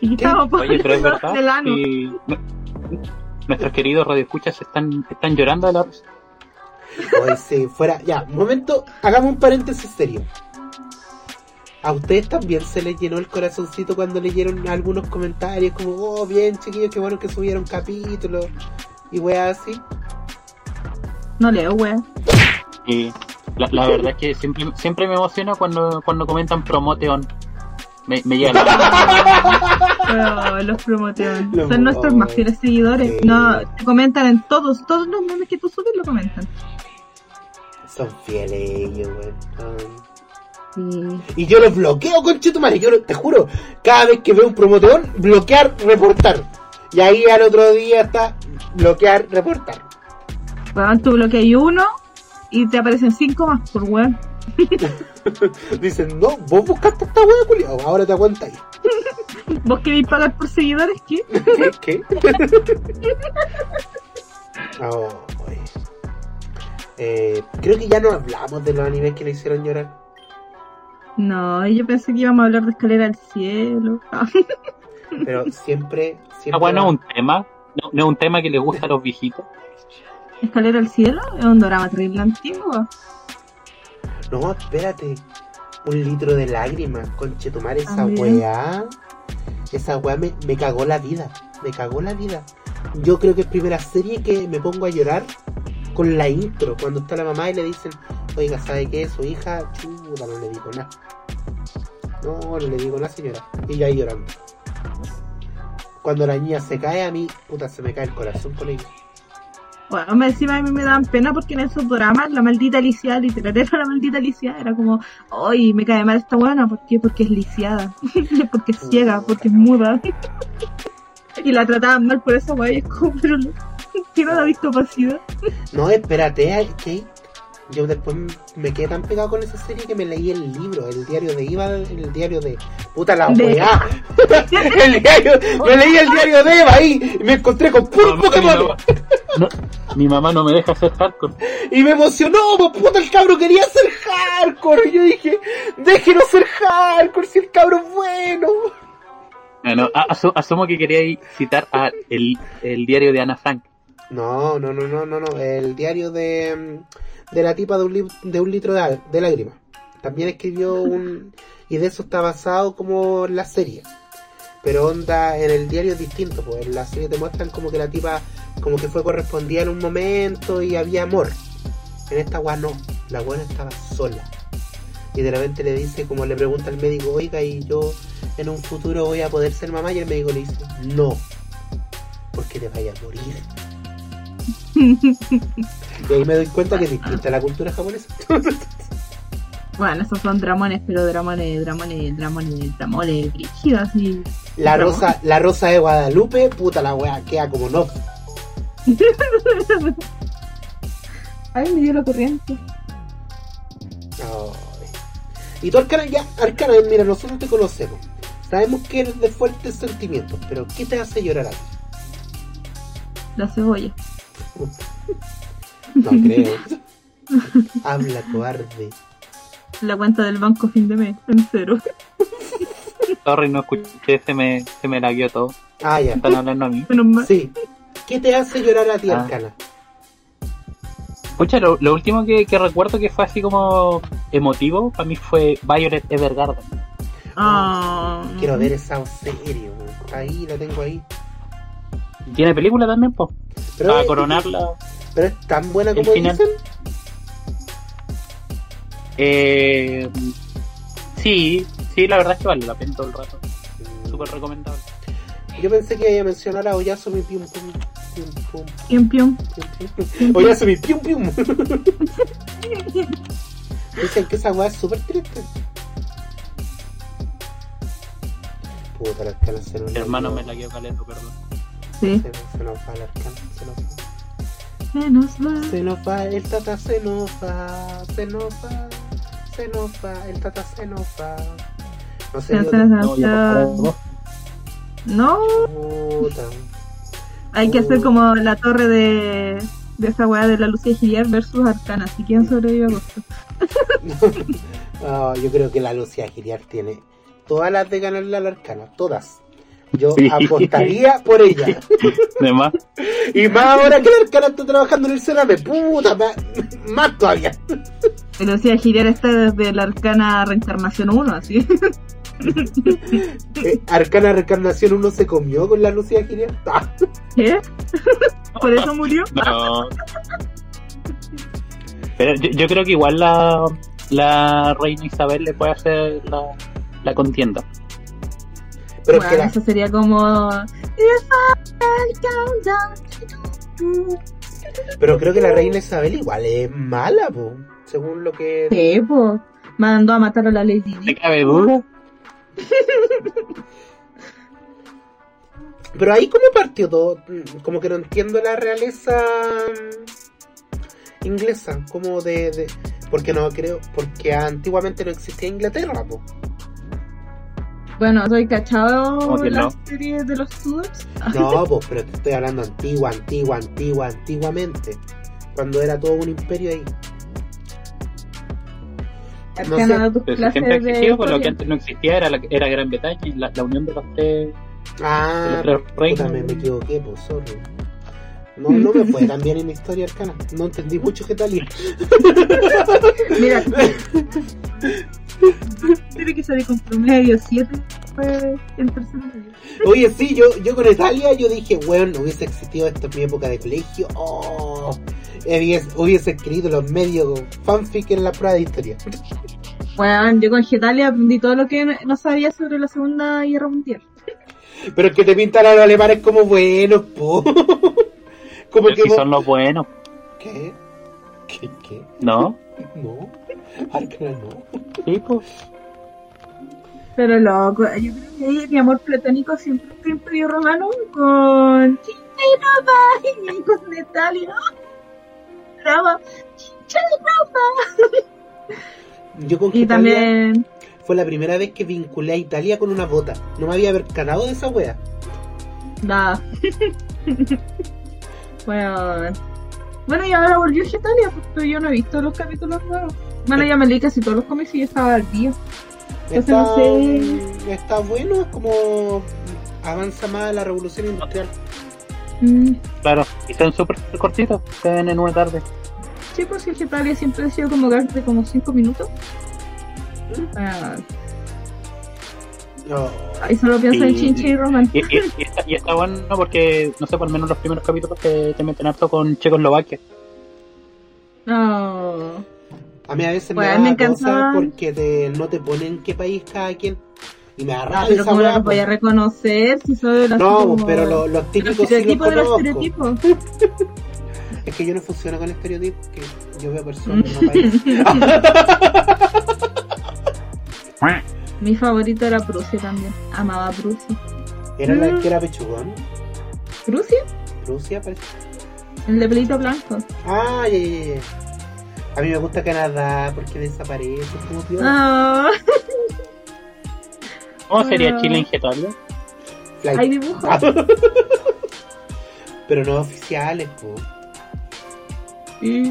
Y aquí ¿Qué? estamos por Oye, pero es verdad. nu- nuestros queridos radioescuchas están, están llorando de la risa. Ay, sí, fuera. Ya, momento, hagamos un paréntesis serio. ¿A ustedes también se les llenó el corazoncito cuando leyeron algunos comentarios como, oh, bien, chiquillos, qué bueno que subieron capítulos y weas así? No leo, wea. Y la, la verdad es que siempre, siempre me emociona cuando, cuando comentan Promoteon. Me, me llega la- Los promotean. Los- Son nuestros más fieles seguidores. No, te comentan en todos, todos los memes que tú subes lo comentan. Son fieles ellos, weón. Sí. Y yo los bloqueo, conchetumare. Yo te juro, cada vez que veo un promotor, bloquear, reportar. Y ahí al otro día está bloquear, reportar. Weón, tú bloqueas uno y te aparecen cinco más por weón. Dicen, no, vos buscaste esta wea, culiao. Ahora te aguanta ahí. ¿Vos queréis pagar por seguidores? ¿Qué? ¿Qué? Oh. Eh, creo que ya no hablamos de los animes que le hicieron llorar. No, yo pensé que íbamos a hablar de escalera al cielo. Pero siempre, siempre. Ah, bueno, es un tema. No, no es un tema que le gusta a los viejitos. ¿Escalera al cielo? Es un drama terrible antiguo. No, espérate. Un litro de lágrimas, conchetumar, esa También. weá. Esa weá me, me cagó la vida. Me cagó la vida. Yo creo que es primera serie que me pongo a llorar con la intro. Cuando está la mamá y le dicen, oiga, ¿sabe qué? Su hija, chuta, no le digo nada. No, no le digo nada, señora. Y yo ahí llorando. Cuando la niña se cae, a mí, puta, se me cae el corazón con ella. Bueno, me encima a mí me daban pena porque en esos dramas la maldita lisiada, literal era la maldita lisiada, era como, ay, me cae mal esta buena, ¿por qué? Porque es lisiada, porque es ciega, porque es muda. y la trataban mal por esa weá y es como, pero no, tiene una discapacidad. No, espérate, que yo después me quedé tan pegado con esa serie que me leí el libro, el diario de Eva, el diario de... Puta la De- weá. el diario, me leí el diario de Eva ahí y me encontré con puro mi, Pokémon. mamá, no, mi mamá no me deja hacer hardcore. Y me emocionó, pues puta, el cabro quería ser hardcore. Y yo dije, déjenos ser hardcore si el cabro es bueno. Bueno, a- asu- asumo que quería citar a el, el diario de Ana Frank. No, no, no, no, no, no. El diario de, de la tipa de un, li- de un litro de, lágrimas. También escribió un... Y de eso está basado como la serie. Pero onda, en el diario es distinto, pues en la serie te muestran como que la tipa como que fue correspondida en un momento y había amor. En esta weá no, la buena estaba sola. Y de repente le dice, como le pregunta al médico, oiga, y yo en un futuro voy a poder ser mamá, y el médico le dice, no, porque te vaya a morir. Y ahí me doy cuenta que es distinta la cultura japonesa. Bueno, esos son dramones, pero dramones, dramones, dramones, dramones, brígidos y... La rosa, la rosa de Guadalupe, puta la wea, queda como no. Ay, me dio la corriente. Ay. Y tú, Arcana, ya, Arcana, mira, nosotros te conocemos. Sabemos que eres de fuertes sentimientos, pero ¿qué te hace llorar a ti? La cebolla. No creo. Habla, cobarde. La cuenta del banco fin de mes, en cero. Sorry, no escuché, se me, se me lagueó todo. Ah, ya. Están hablando a mí. Menos mal. Sí. ¿Qué te hace llorar a ti, Ah. Arcana? Pucha, lo, lo último que, que recuerdo que fue así como emotivo para mí fue Violet Evergarden. Ah. Quiero ver esa serie, weón. Ahí la tengo ahí. ¿Tiene película también, po? Pero, Para es, coronarla. Pero es tan buena El como final. dicen. Eh, sí, sí, la verdad es que vale la pena todo el rato. Súper recomendable. Yo pensé que iba a mencionar a Oyasumi Pium Pum. Pium. Pium, pium. Pium Pium. Oyasumi Pium Pium. Dicen que esa weá es súper triste. Puta, la arcana se nos hermano la me lagueó calento, perdón. Sí. Se, se nos va la arcana, se nos va. Se nos va. Se nos va, el tata se nos va, se nos va, se nos va, el tata se nos va. No sé, yo- va. No, ya No, puta. hay que hacer como la torre de, de esa weá de la Lucia Giliar versus Arcana. Si quién sobrevive a agosto. Ah, yo creo que la Lucia Giriar tiene todas las de ganarle a la arcana, todas. Yo Sí. apostaría por ella. Además, Y más ahora que la arcana está trabajando en el Cerame, puta, más, más todavía. Lucia Giliar está desde la Arcana Reencarnación 1, así. Eh, arcana Reencarnación 1 se comió con la Lucia Giriar. Ah, ¿Qué? ¿Por eso murió? no. Pero yo, yo creo que igual la, la reina Isabel le puede hacer la, la contienda. Pero es Bueno, que la, eso sería como... If I count down to- pero creo que la reina Isabel igual es mala, po, según lo que Sí, pues. Mandó a matar a la Lady ¿Te Di. cabe duda? Pero ahí como partió todo, como que no entiendo la realeza mm, inglesa, como de, de porque no creo, porque antiguamente no existía Inglaterra, po. Bueno, soy cachado ¿Cómo que las no? series de los Tudors. No, pues, pero te estoy hablando antigua, antigua, antigua, antiguamente, cuando era todo un imperio ahí. No Arcana sé, Pero clases siempre existió, pues lo que antes no existía era, la, era Gran Bretaña, y la, la unión de los tres, de Ah, los tres reinos. me, me equivoqué, pues, sorry. No, no me fue tan bien en mi historia arcana. No entendí mucho qué tal. Mira, tiene que salir con promedio 7 fue en tercer medio. Oye, sí, yo, yo con Italia, yo dije, bueno, no hubiese existido esto en mi época de colegio. Oh, hubiese, hubiese escrito los medios fanfic en la prueba de historia. Bueno, yo con Getalia aprendí todo lo que no- no sabía sobre la Segunda Guerra Mundial. Pero es que te pintan a los alemanes como buenos, po. Como Pero que si vos- son los buenos, ¿Qué? ¿Qué? ¿Qué? ¿no? No. Arcana no. Sí, pues. Pero loco, yo creo que ahí mi amor platónico siempre fue Imperio Romano con Chincha y con Natalia. Brava, Chincha y. Yo con Y también, fue la primera vez que vinculé a Italia con una bota. No me había percatado de esa wea. da. bueno, bueno, y ahora volvió Italia, porque yo no he visto los capítulos nuevos. Bueno, ya me leí casi todos los cómics y ya estaba al día. Entonces Está, no sé. está bueno, es como avanza más la revolución industrial. Mm, Claro, y son súper cortitos, se ven en una tarde. sí, pues el Italia siempre ha sido como de como 5 minutos. Ah, No. ahí solo pienso en Chincha y Roman. Y, y- y está, y está bueno porque, no sé, por lo menos los primeros capítulos te, te meten harto con Checoslovaquia. No. A mí a veces me da cosa porque te- no te ponen qué país cada quien. Y me Ah, rabia pero como voy a reconocer si soy así No, como- pero lo- los típicos sí los estereotipo de los conozco. estereotipos. Es que yo no funciono con estereotipos, que yo veo personas, no países. Mi favorito era Prusia también. Amaba Prusia. Era la Mm. que era pechugón. ¿Prusia? Rusia parece. El de pelito blanco. Ah, ya, ya, ya. A mí me gusta Canadá porque desaparece. es como piola. Ah, ¿Cómo sería Ah. Chile en hay dibujos. Ah. Pero no oficiales, po.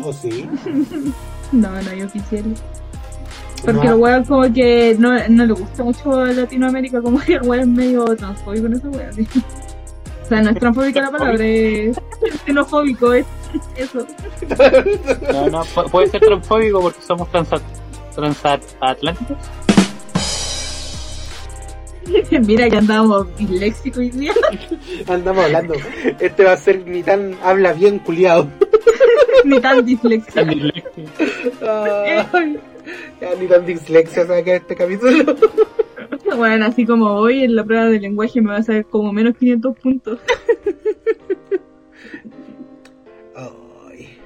¿O sí? No, no hay oficiales. Porque No. el weón como que no, no le gusta mucho a Latinoamérica, como que el weón es medio transfóbico en esa. ¿sí? O sea, no es transfóbica la palabra, es xenofóbico, es eso. No, no, pu- puede ser transfóbico porque somos transat transatlánticos. Mira que andamos disléxicos hoy día. Andamos hablando. Este va a ser ni tan habla bien culiado. Ni tan disléxico. Tan disléxico. Ay, ya ni tan dislexia saca este capítulo. Bueno, así como hoy en la prueba de lenguaje me va a salir como menos 500 puntos. Ay.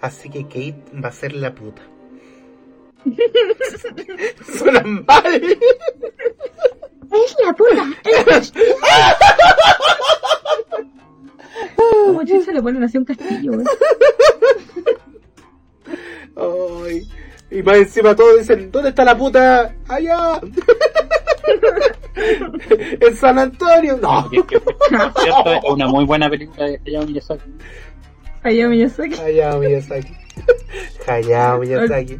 Así que Kate va a ser la puta. Suena mal. Es la puta. Como chucha le ponen así un castillo. Ay. Y más encima todos dicen, ¿dónde está la puta? Allá. en San Antonio. No. Es una muy buena película de Hayao Miyazaki. Hayao Miyazaki. Hayao Miyazaki. Hayao Miyazaki.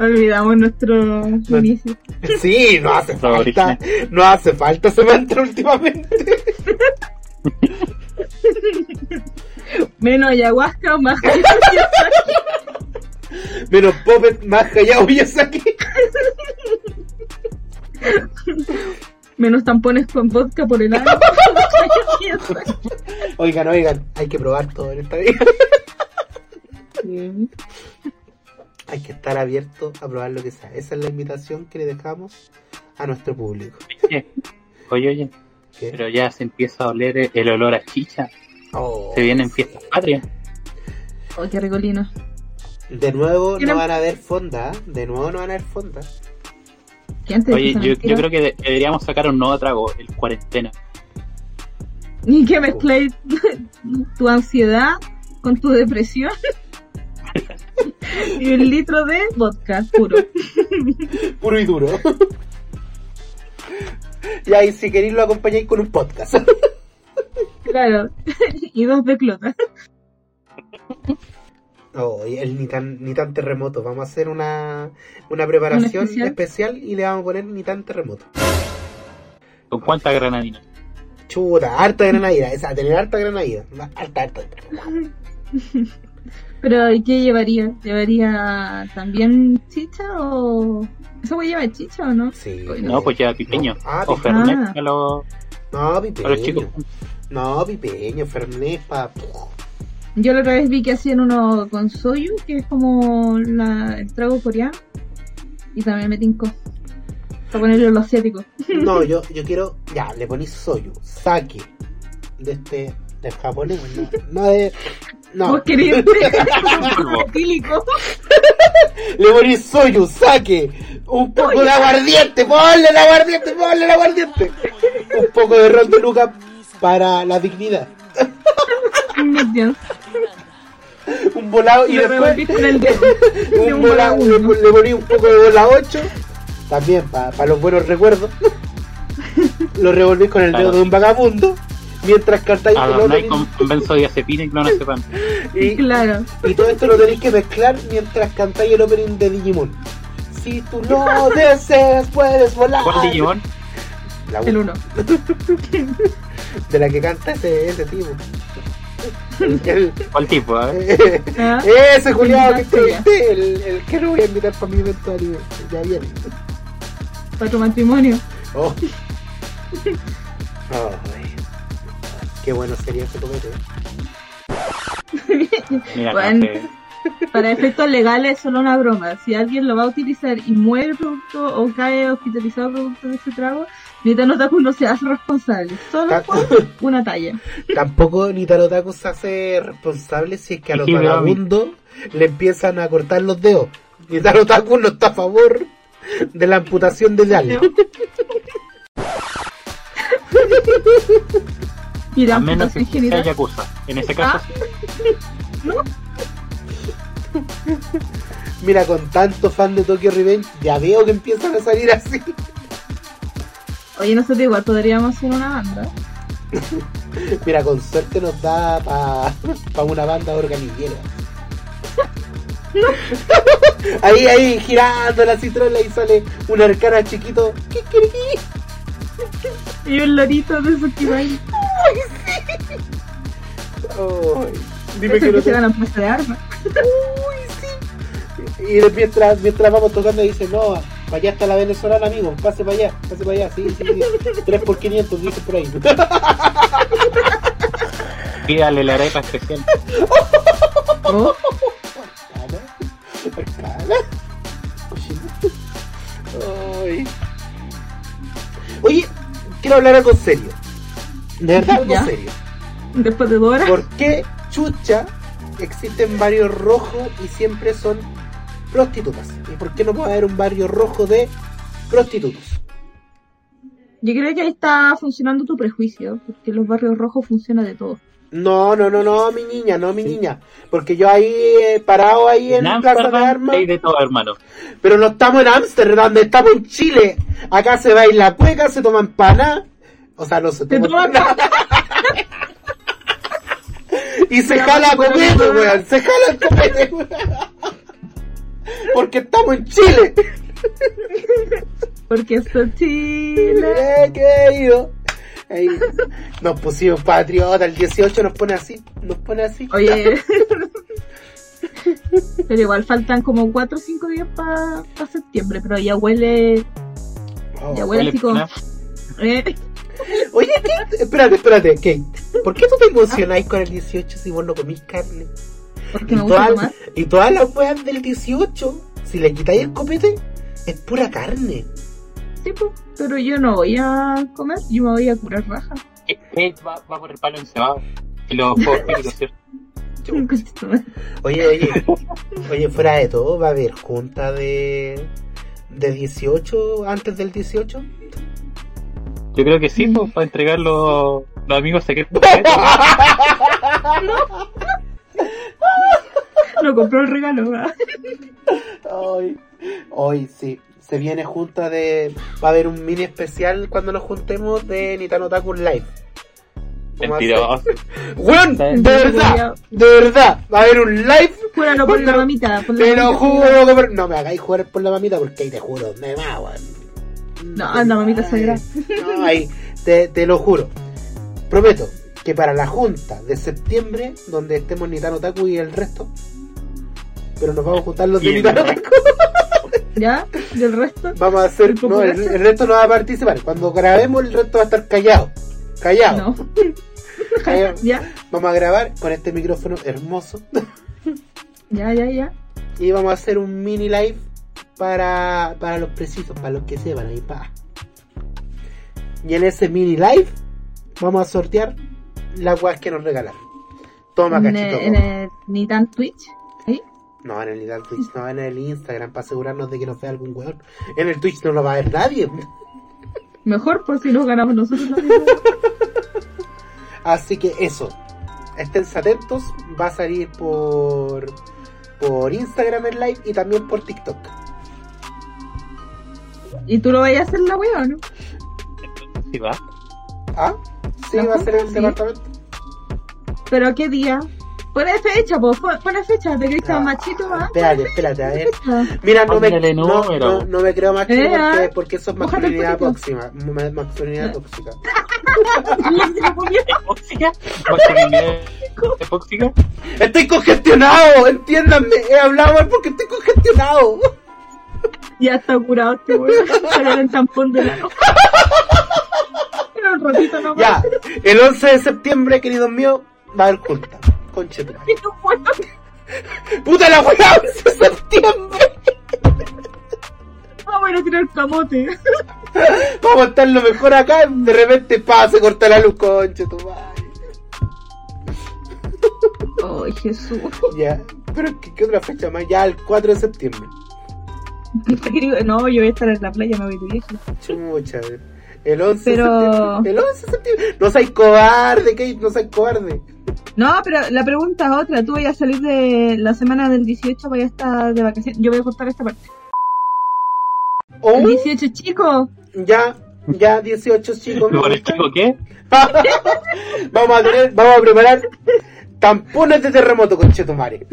Olvidamos nuestro inicio. Sí, no hace falta. No hace falta ese mantra últimamente. Menos ayahuasca o más. Menos Puppet, más Hayao Miyazaki. Menos tampones con vodka por el ano. Oigan, oigan, hay que probar todo en esta vida. Hay que estar abierto a probar lo que sea. Esa es la invitación que le dejamos a nuestro público. Oye, oye, oye, ¿Qué? pero ya se empieza a oler el olor a chicha. Oh, Se vienen fiestas patrias. Oh, qué ricolino. De nuevo no van a haber fonda. ¿eh? De nuevo no van a haber fonda. ¿Qué antes Oye, yo, creo que de- deberíamos sacar un nuevo trago, el cuarentena. Y que mezcléis tu ansiedad con tu depresión. y un litro de vodka puro. Puro y duro. y ahí si queréis lo acompañáis con un podcast. Claro. y dos de clota. Oh, y el ni tan, ni tan terremoto. Vamos a hacer una, una preparación ¿Un especial? especial? y le vamos a poner ni tan terremoto. ¿Con cuánta granadina? Chuta, harta granadina. Esa, tener harta granadina. Harta, harta. Pero ¿y qué llevaría? ¿Llevaría también chicha o...? ¿Eso voy a llevar chicha o no? Sí. No, pues ya pipeño. No, ah, o. Fernet Ah. a los, No, a los chicos. pipeño. No, pipeño, Fernet, pa... Yo la otra vez vi que hacían uno con soyu, que es como la, el trago coreano. Y también me tincó. Para ponerlo en lo asiático. No, yo, yo quiero... Ya, le ponís soyu, sake. De este de japonés, no, no de. No, Vos querés le ponís soyu, saque, un poco de aguardiente, ponle el aguardiente, ponle el aguardiente. Un poco de ron de Luca para la dignidad. Dios, Un volado y lo después el dedo. un un volado, volado le, uno. le poní un poco de bola 8, también para los buenos recuerdos. Lo revolví con el dedo Claro. de un vagabundo, mientras cantáis el Adornáis opening. con benzodiazepina y clonazepam. Y, Claro. y todo esto lo tenéis que mezclar mientras cantáis el opening de Digimon. Si tú lo deseas, puedes volar. ¿Cuál Digimon? La El uno, uno. de la que canta ese, ese tipo. El- el- ¿Cuál tipo? A ver. Ah, ese Julián que entrevisté, el, el que lo voy a invitar para mi anime. Ya viene. para tu matrimonio. Oh. Ay. Qué bueno sería ese comete. Mira, Bueno. No. Para efectos legales es solo una broma. Si alguien lo va a utilizar y muere el producto o cae hospitalizado producto de ese trago, Nintendo Otaku no se hace responsable. Solo por una talla. Tampoco ni Tarotaku se hace responsable si es que a los vagabundos le empiezan a cortar los dedos. Ni Tarotaku no está a favor de la amputación de dedos. Mira, A menos que sea. Yakuza. En ese caso, Ah. sí. Mira, con tanto fan de Tokyo Revenge, ya veo que empiezan a salir así. Oye, nosotros igual podríamos hacer una banda. Mira, con suerte nos da para una banda organillera. ahí, ahí, girando la citrola y sale un arcana chiquito. Kikiriki. Y un lorito de Sukibai. Ay, dime Eso que que no se te... van a de armas. Y mientras, mientras vamos tocando dice, no, para allá está la venezolana, amigo, pase para allá, pase para allá, sí, sí, sí. 3 por 500, dice por ahí. Pídale la arepa especial. Ay. Oye, quiero hablar algo serio. De verdad, algo Ya. serio. después de Dora. ¿Por qué chucha existen barrios rojos y siempre son prostitutas? ¿Y por qué no puede haber un barrio rojo de prostitutos? Yo creo que ahí está funcionando tu prejuicio, porque los barrios rojos funciona de todo. No, no, no, no, mi niña, no, mi niña. Porque yo ahí eh, parado ahí en En Plaza de Armas. hay de todo, hermano. Pero no estamos en Ámsterdam, estamos en Chile. Acá se baila cueca, se toma empaná. O sea, no se toma toman empaná. Y se jala copete, weón. Se jala el copete, weón. Porque estamos en Chile. Porque esto es Chile. Eh, querido. Ahí nos pusimos patriota, el 18 nos pone así, nos pone así. Oye. pero igual faltan como 4 o 5 días para septiembre, pero ya huele. Oh. Ya huele Huele así como. Eh, Oye, Kate, espérate, espérate, Kate. ¿Por qué tú te emocionáis con el 18 si vos no comís carne? Porque Y me gusta todas, y todas las weas del 18, si le quitáis el copete, es pura carne. Sí, pues, pero yo no voy a comer, yo me voy a curar raja. Kate va, va por el palo encebado. Y los juegos ¿cierto? Oye, oye, oye, fuera de todo, ¿va a haber junta de, de 18 antes del 18? Yo creo que sí, pues, para entregar los, los amigos secretos. No compró el regalo, ¿verdad? Ay, hoy sí, se viene junta de... Va a haber un mini especial cuando nos juntemos de Nitano Taku Live. Mentiroso. Weón, de verdad, de verdad, va a haber un live Júralo por la mamita. Por la Te lo juro que por- No me hagáis jugar por la mamita porque ahí te juro, me va, weón. No, anda, mamita sagrada. No, ahí, te, te lo juro. Prometo que para la junta de septiembre, donde estemos Nitano Taku y el resto, pero nos vamos a juntar los de Y el Nitano resto. Taku. ¿Ya? ¿Y el resto? Vamos a hacer. No, el, el resto no va a participar. Cuando grabemos, el resto va a estar callado. Callado. No. Callado. ya, Vamos a grabar con este micrófono hermoso. ya, ya, ya. Y vamos a hacer un mini live para, para los precisos, para los que sepan ahí, pa. Y en ese mini live vamos a sortear las weas que nos regalaron. Toma, cachito. el- en el Nitan Twitch. No, en el Twitch, no, en el Instagram, para asegurarnos de que nos vea algún weón. En el Twitch no lo va a ver nadie. Mejor por si nos ganamos nosotros. Así que eso. Estén atentos. Va a salir por, por Instagram en live y también por TikTok. ¿Y tú lo vayas a hacer la wea o no? Entonces, sí va. ¿Ah? Sí, ¿La va a ser en el departamento. ¿Pero qué día? Pone fecha, po. pon- Pone fecha. ¿Te crees que Ah, es machito? ¿ah? Espérate, espérate, a ver. Mira, no me, no, no, no me creo macho Eh, porque, ah. porque eso es masculinidad tóxica. ma- Masculinidad tóxica. ¿Epóxica? ¿Masculinidad epóxica? Estoy congestionado, entiéndanme. He hablado mal porque estoy congestionado. ya está curado este weón. Sale el tampón de la Pero un ratito nomás. Ya, el 11 de septiembre, queridos míos, va a haber junta. Conche ¡Puta la weá! 11 de septiembre! Vamos a ir a tirar camote. Vamos a estar lo mejor acá. De repente, pa, se corta la luz, conche tu madre. Ay, Jesús. Ya, pero ¿qué, qué otra fecha más? Ya, el 4 de septiembre. No, yo voy a estar en la playa, me voy de viaje. Chucha. El 11 Pero- de septiembre. El 11 de septiembre. No seas cobarde, Kate, no seas cobarde. No, pero la pregunta es otra. Tú vas a salir de la semana del 18, voy a estar de vacaciones. Yo voy a cortar esta parte. Oh, El 18, chicos. ya, ya, 18 chicos. me ¿Por el gusta. chico qué? vamos a tener, vamos a preparar tampones de terremoto, conchetumare.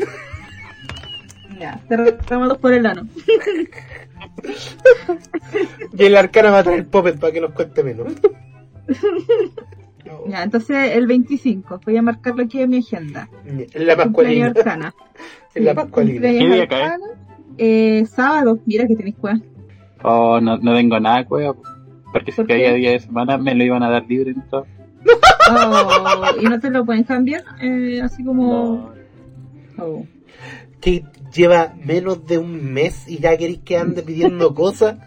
Ya, terremotos por el ano. Y el arcana va a traer Puppet para que nos cuente menos. No, Ya, entonces el 25. Voy a marcarlo aquí en mi agenda. En la masculina. arcana. En la pascualina. ¿Qué día cae? Eh, sábado. Mira que tenéis cueva. Oh, no, no tengo nada, cueva. Porque si ¿Por caía qué? día de semana me lo iban a dar libre en todo. Oh, y no te lo pueden cambiar. Eh, así como. No. Oh. Que lleva menos de un mes y ya queréis que ande pidiendo cosas.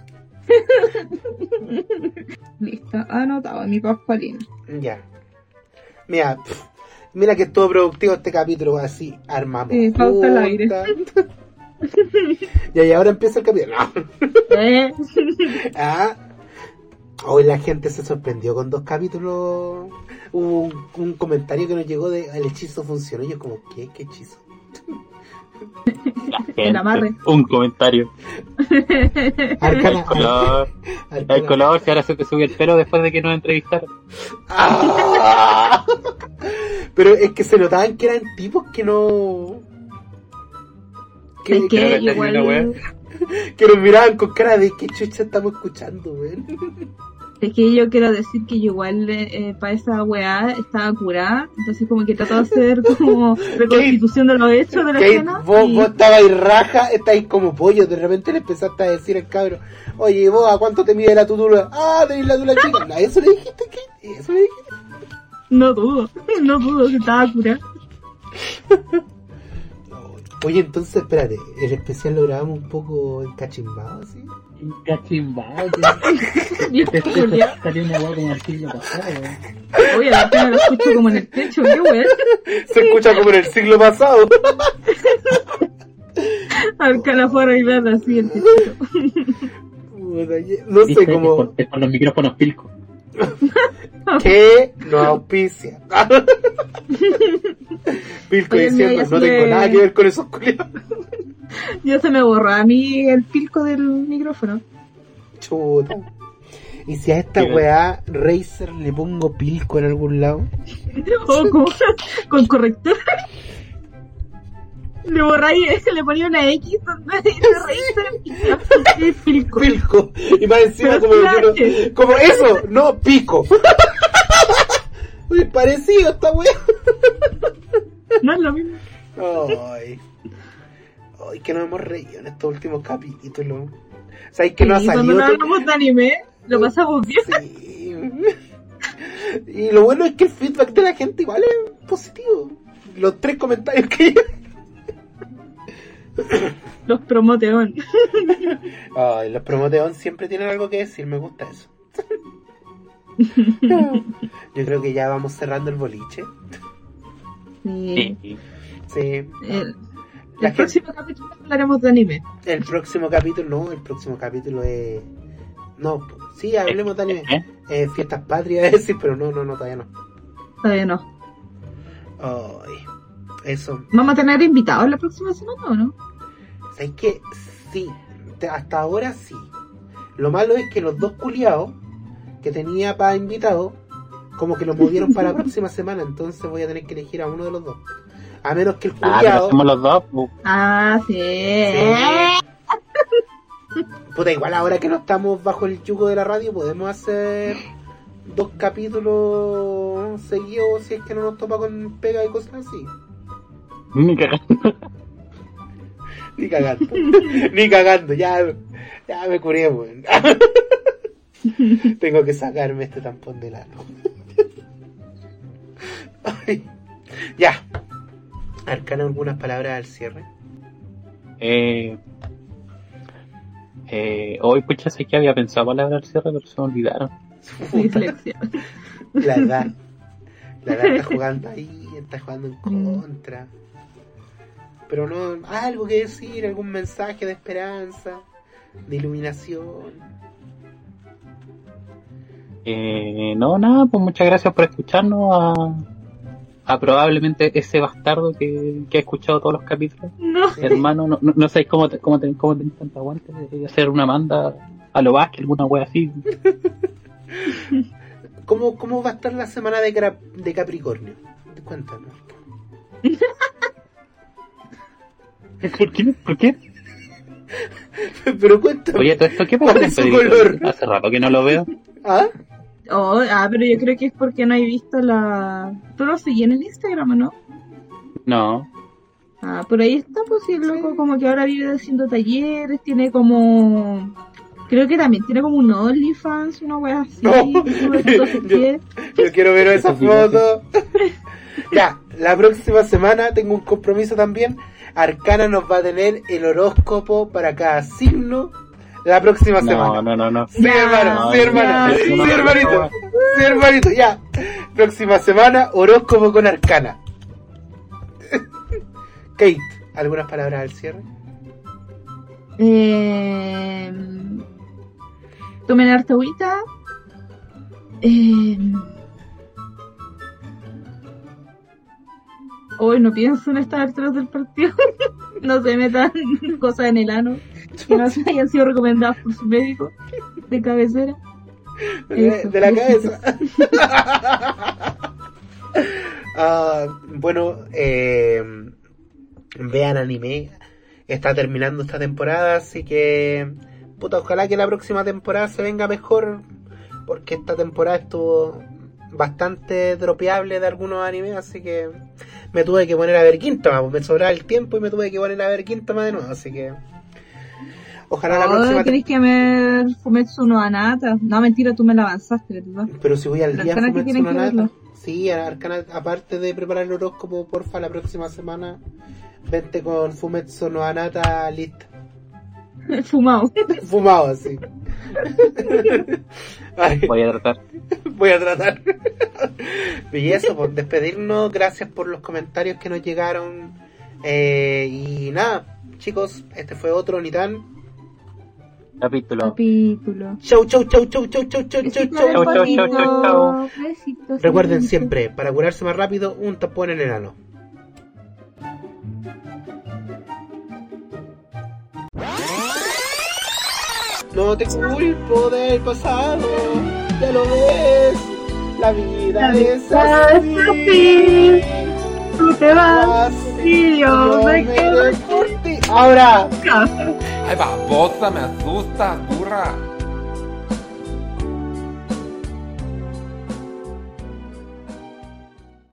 Listo, anotado en mi pascualina. Ya. Mira, pff, mira que todo productivo este capítulo, así armamos. Sí, falta el aire. y ahora empieza el capítulo. No. Eh, Ah. Hoy la gente se sorprendió con dos capítulos. Hubo un, un comentario que nos llegó de el hechizo funcionó. Y yo como, ¿qué? ¿Qué hechizo? El amarre. Un comentario. Arcana, El color. Arcana. El color, si ahora se te subió el pelo después de que nos entrevistaron. Ah. Pero es que se notaban que eran tipos que no. Que, es que igual. que nos miraban con cara de qué chucha estamos escuchando, weón. Es que yo quiero decir que yo igual eh, para esa weá estaba curada, entonces como que trataba de hacer como reconstitución de los hechos de la Que escena. vos, y- vos estabais raja, estáis como pollo, de repente le empezaste a decir al cabro, oye, vos, ¿a cuánto te mide la tutula? Ah, tenés la tula chica. ¿A ¿Eso le dijiste? ¿Qué? ¿Eso le dijiste? No dudo, no dudo que estaba curada. Oye, entonces, espérate, el especial lo grabamos un poco encachimbado, así. Cachimbao, salió una hueá como el siglo pasado, weón. Oye, la pena lo escucho como en el techo, qué weón. Se escucha como en el siglo pasado. Arcana fue a arreglar así el No sé cómo. con los micrófonos pilcos. Que no auspicia. Pilco Oye, diciendo, no se tengo me- nada que ver con esos culiados. Ya se me borró a mí el pilco del micrófono. Chuta. Y si a esta weá Razer le pongo pilco en algún lado. O con, con corrector. Le borráis, le ponía una X donde dice Razer y pilco. Pilco. Y más encima como, yo como eso, no pico. Uy, parecido esta weá. No es lo mismo. Ay. Ay, que nos hemos reído en estos últimos capítulos. ¿Sabes que no ha Y cuando salido? no hablamos de anime, lo pasamos bien. Sí. Y lo bueno es que el feedback de la gente igual es positivo. Los tres comentarios que Los promoteón. Ay, los promoteón siempre tienen algo que decir, me gusta eso. Yo creo que ya vamos cerrando el boliche. Sí. Sí. Sí. El, próximo capítulo hablaremos de anime. El próximo capítulo, no, el próximo capítulo es. No, sí, hablemos de anime. ¿Eh? Eh, fiestas patrias, decir, pero no, no, no, todavía no. Todavía no. Ay, eso. ¿Vamos a tener invitados la próxima semana o no? ¿Sabes qué? Sí, hasta ahora sí. Lo malo es que los dos culiados que tenía para invitados, como que los movieron para la próxima semana, entonces voy a tener que elegir a uno de los dos. A menos que el Ah, pero culiado. hacemos los dos. pues. Ah, sí. Puta, igual ahora que no estamos bajo el yugo de la radio, podemos hacer dos capítulos seguidos si es que no nos topa con pega y cosas así. Ni cagando. Ni cagando. Ni cagando, ya, ya me curé, weón. Tengo que sacarme este tampón del ano. Ya. Arcana, algunas palabras al cierre. Eh, eh, hoy, pucha, sé que había pensado palabras al cierre, pero se me olvidaron. La edad. La edad está jugando ahí, está jugando en contra. Pero no, algo que decir, algún mensaje de esperanza, de iluminación. Eh, no, nada, pues muchas gracias por escucharnos a, a probablemente ese bastardo que, que ha escuchado todos los capítulos. No. Hermano, no, no, no sabéis cómo, te, cómo, te, cómo tenés tanta aguante de hacer una manda a lo Vázquez, alguna wea así. ¿Cómo, ¿Cómo va a estar la semana de, de Capricornio? Cuéntanos. ¿Por qué? ¿Por qué? Pero cuéntame. Oye, todo esto, ¿qué pasa ¿Cuál con es su color? Hace rato que no lo veo. ¿Ah? Oh, ah, pero yo creo que es porque no he visto la... ¿Tú lo seguí en el Instagram no? No. Ah, por ahí está, pues sí, el loco como que ahora vive haciendo talleres, tiene como... Creo que también tiene como un OnlyFans, una wea así. No. Yo-. Yo quiero ver esa foto. ya, la próxima semana tengo un compromiso también. Arcana nos va a tener el horóscopo para cada signo la próxima No, semana. no, no, no. Sí, Ya, hermano, sí, hermano, sí, hermanito, sí, hermanito, ya. Próxima semana, horóscopo con Arcana. Kate, ¿algunas palabras al cierre? Eh, tomen harta agüita. Eh, hoy no pienso en estas alturas del partido. no se metan cosas en el ano que no se hayan sido recomendadas por su médico de cabecera. De, Eso, de la cabeza. Ah, bueno, eh, vean anime. Está terminando esta temporada, así que puta, ojalá que la próxima temporada se venga mejor, porque esta temporada estuvo bastante dropeable de algunos animes, así que me tuve que poner a ver Quintama, pues me sobraba el tiempo y me tuve que poner a ver Quintama de nuevo, así que ojalá la próxima queréis que me Fumetsu no Anata. No, mentira, tú me la avanzaste, ¿verdad? Pero si voy al día Fumetsu no que Nata. verlo. Sí, Arcana, aparte de preparar el horóscopo, porfa, la próxima semana vente con Fumetsu no Anata lista. Fumado. Fumado así. Voy a tratar. voy a tratar. y eso, por despedirnos, gracias por los comentarios que nos llegaron. Eh, y nada, chicos, este fue otro Nitan. Capítulo. Capítulo. Chau, chau, chau, chau, chau, chau, chau, chau, chau. Chau, chau, chau, chau, chau. Besitos, Recuerden siempre, para curarse más rápido, un tapón en el ano. No te culpo del pasado, ya lo ves. La vida La es así. es así. Tú te vas Así y yo me quedo por ti. Ahora. Ay, babosa, me asustas, burra.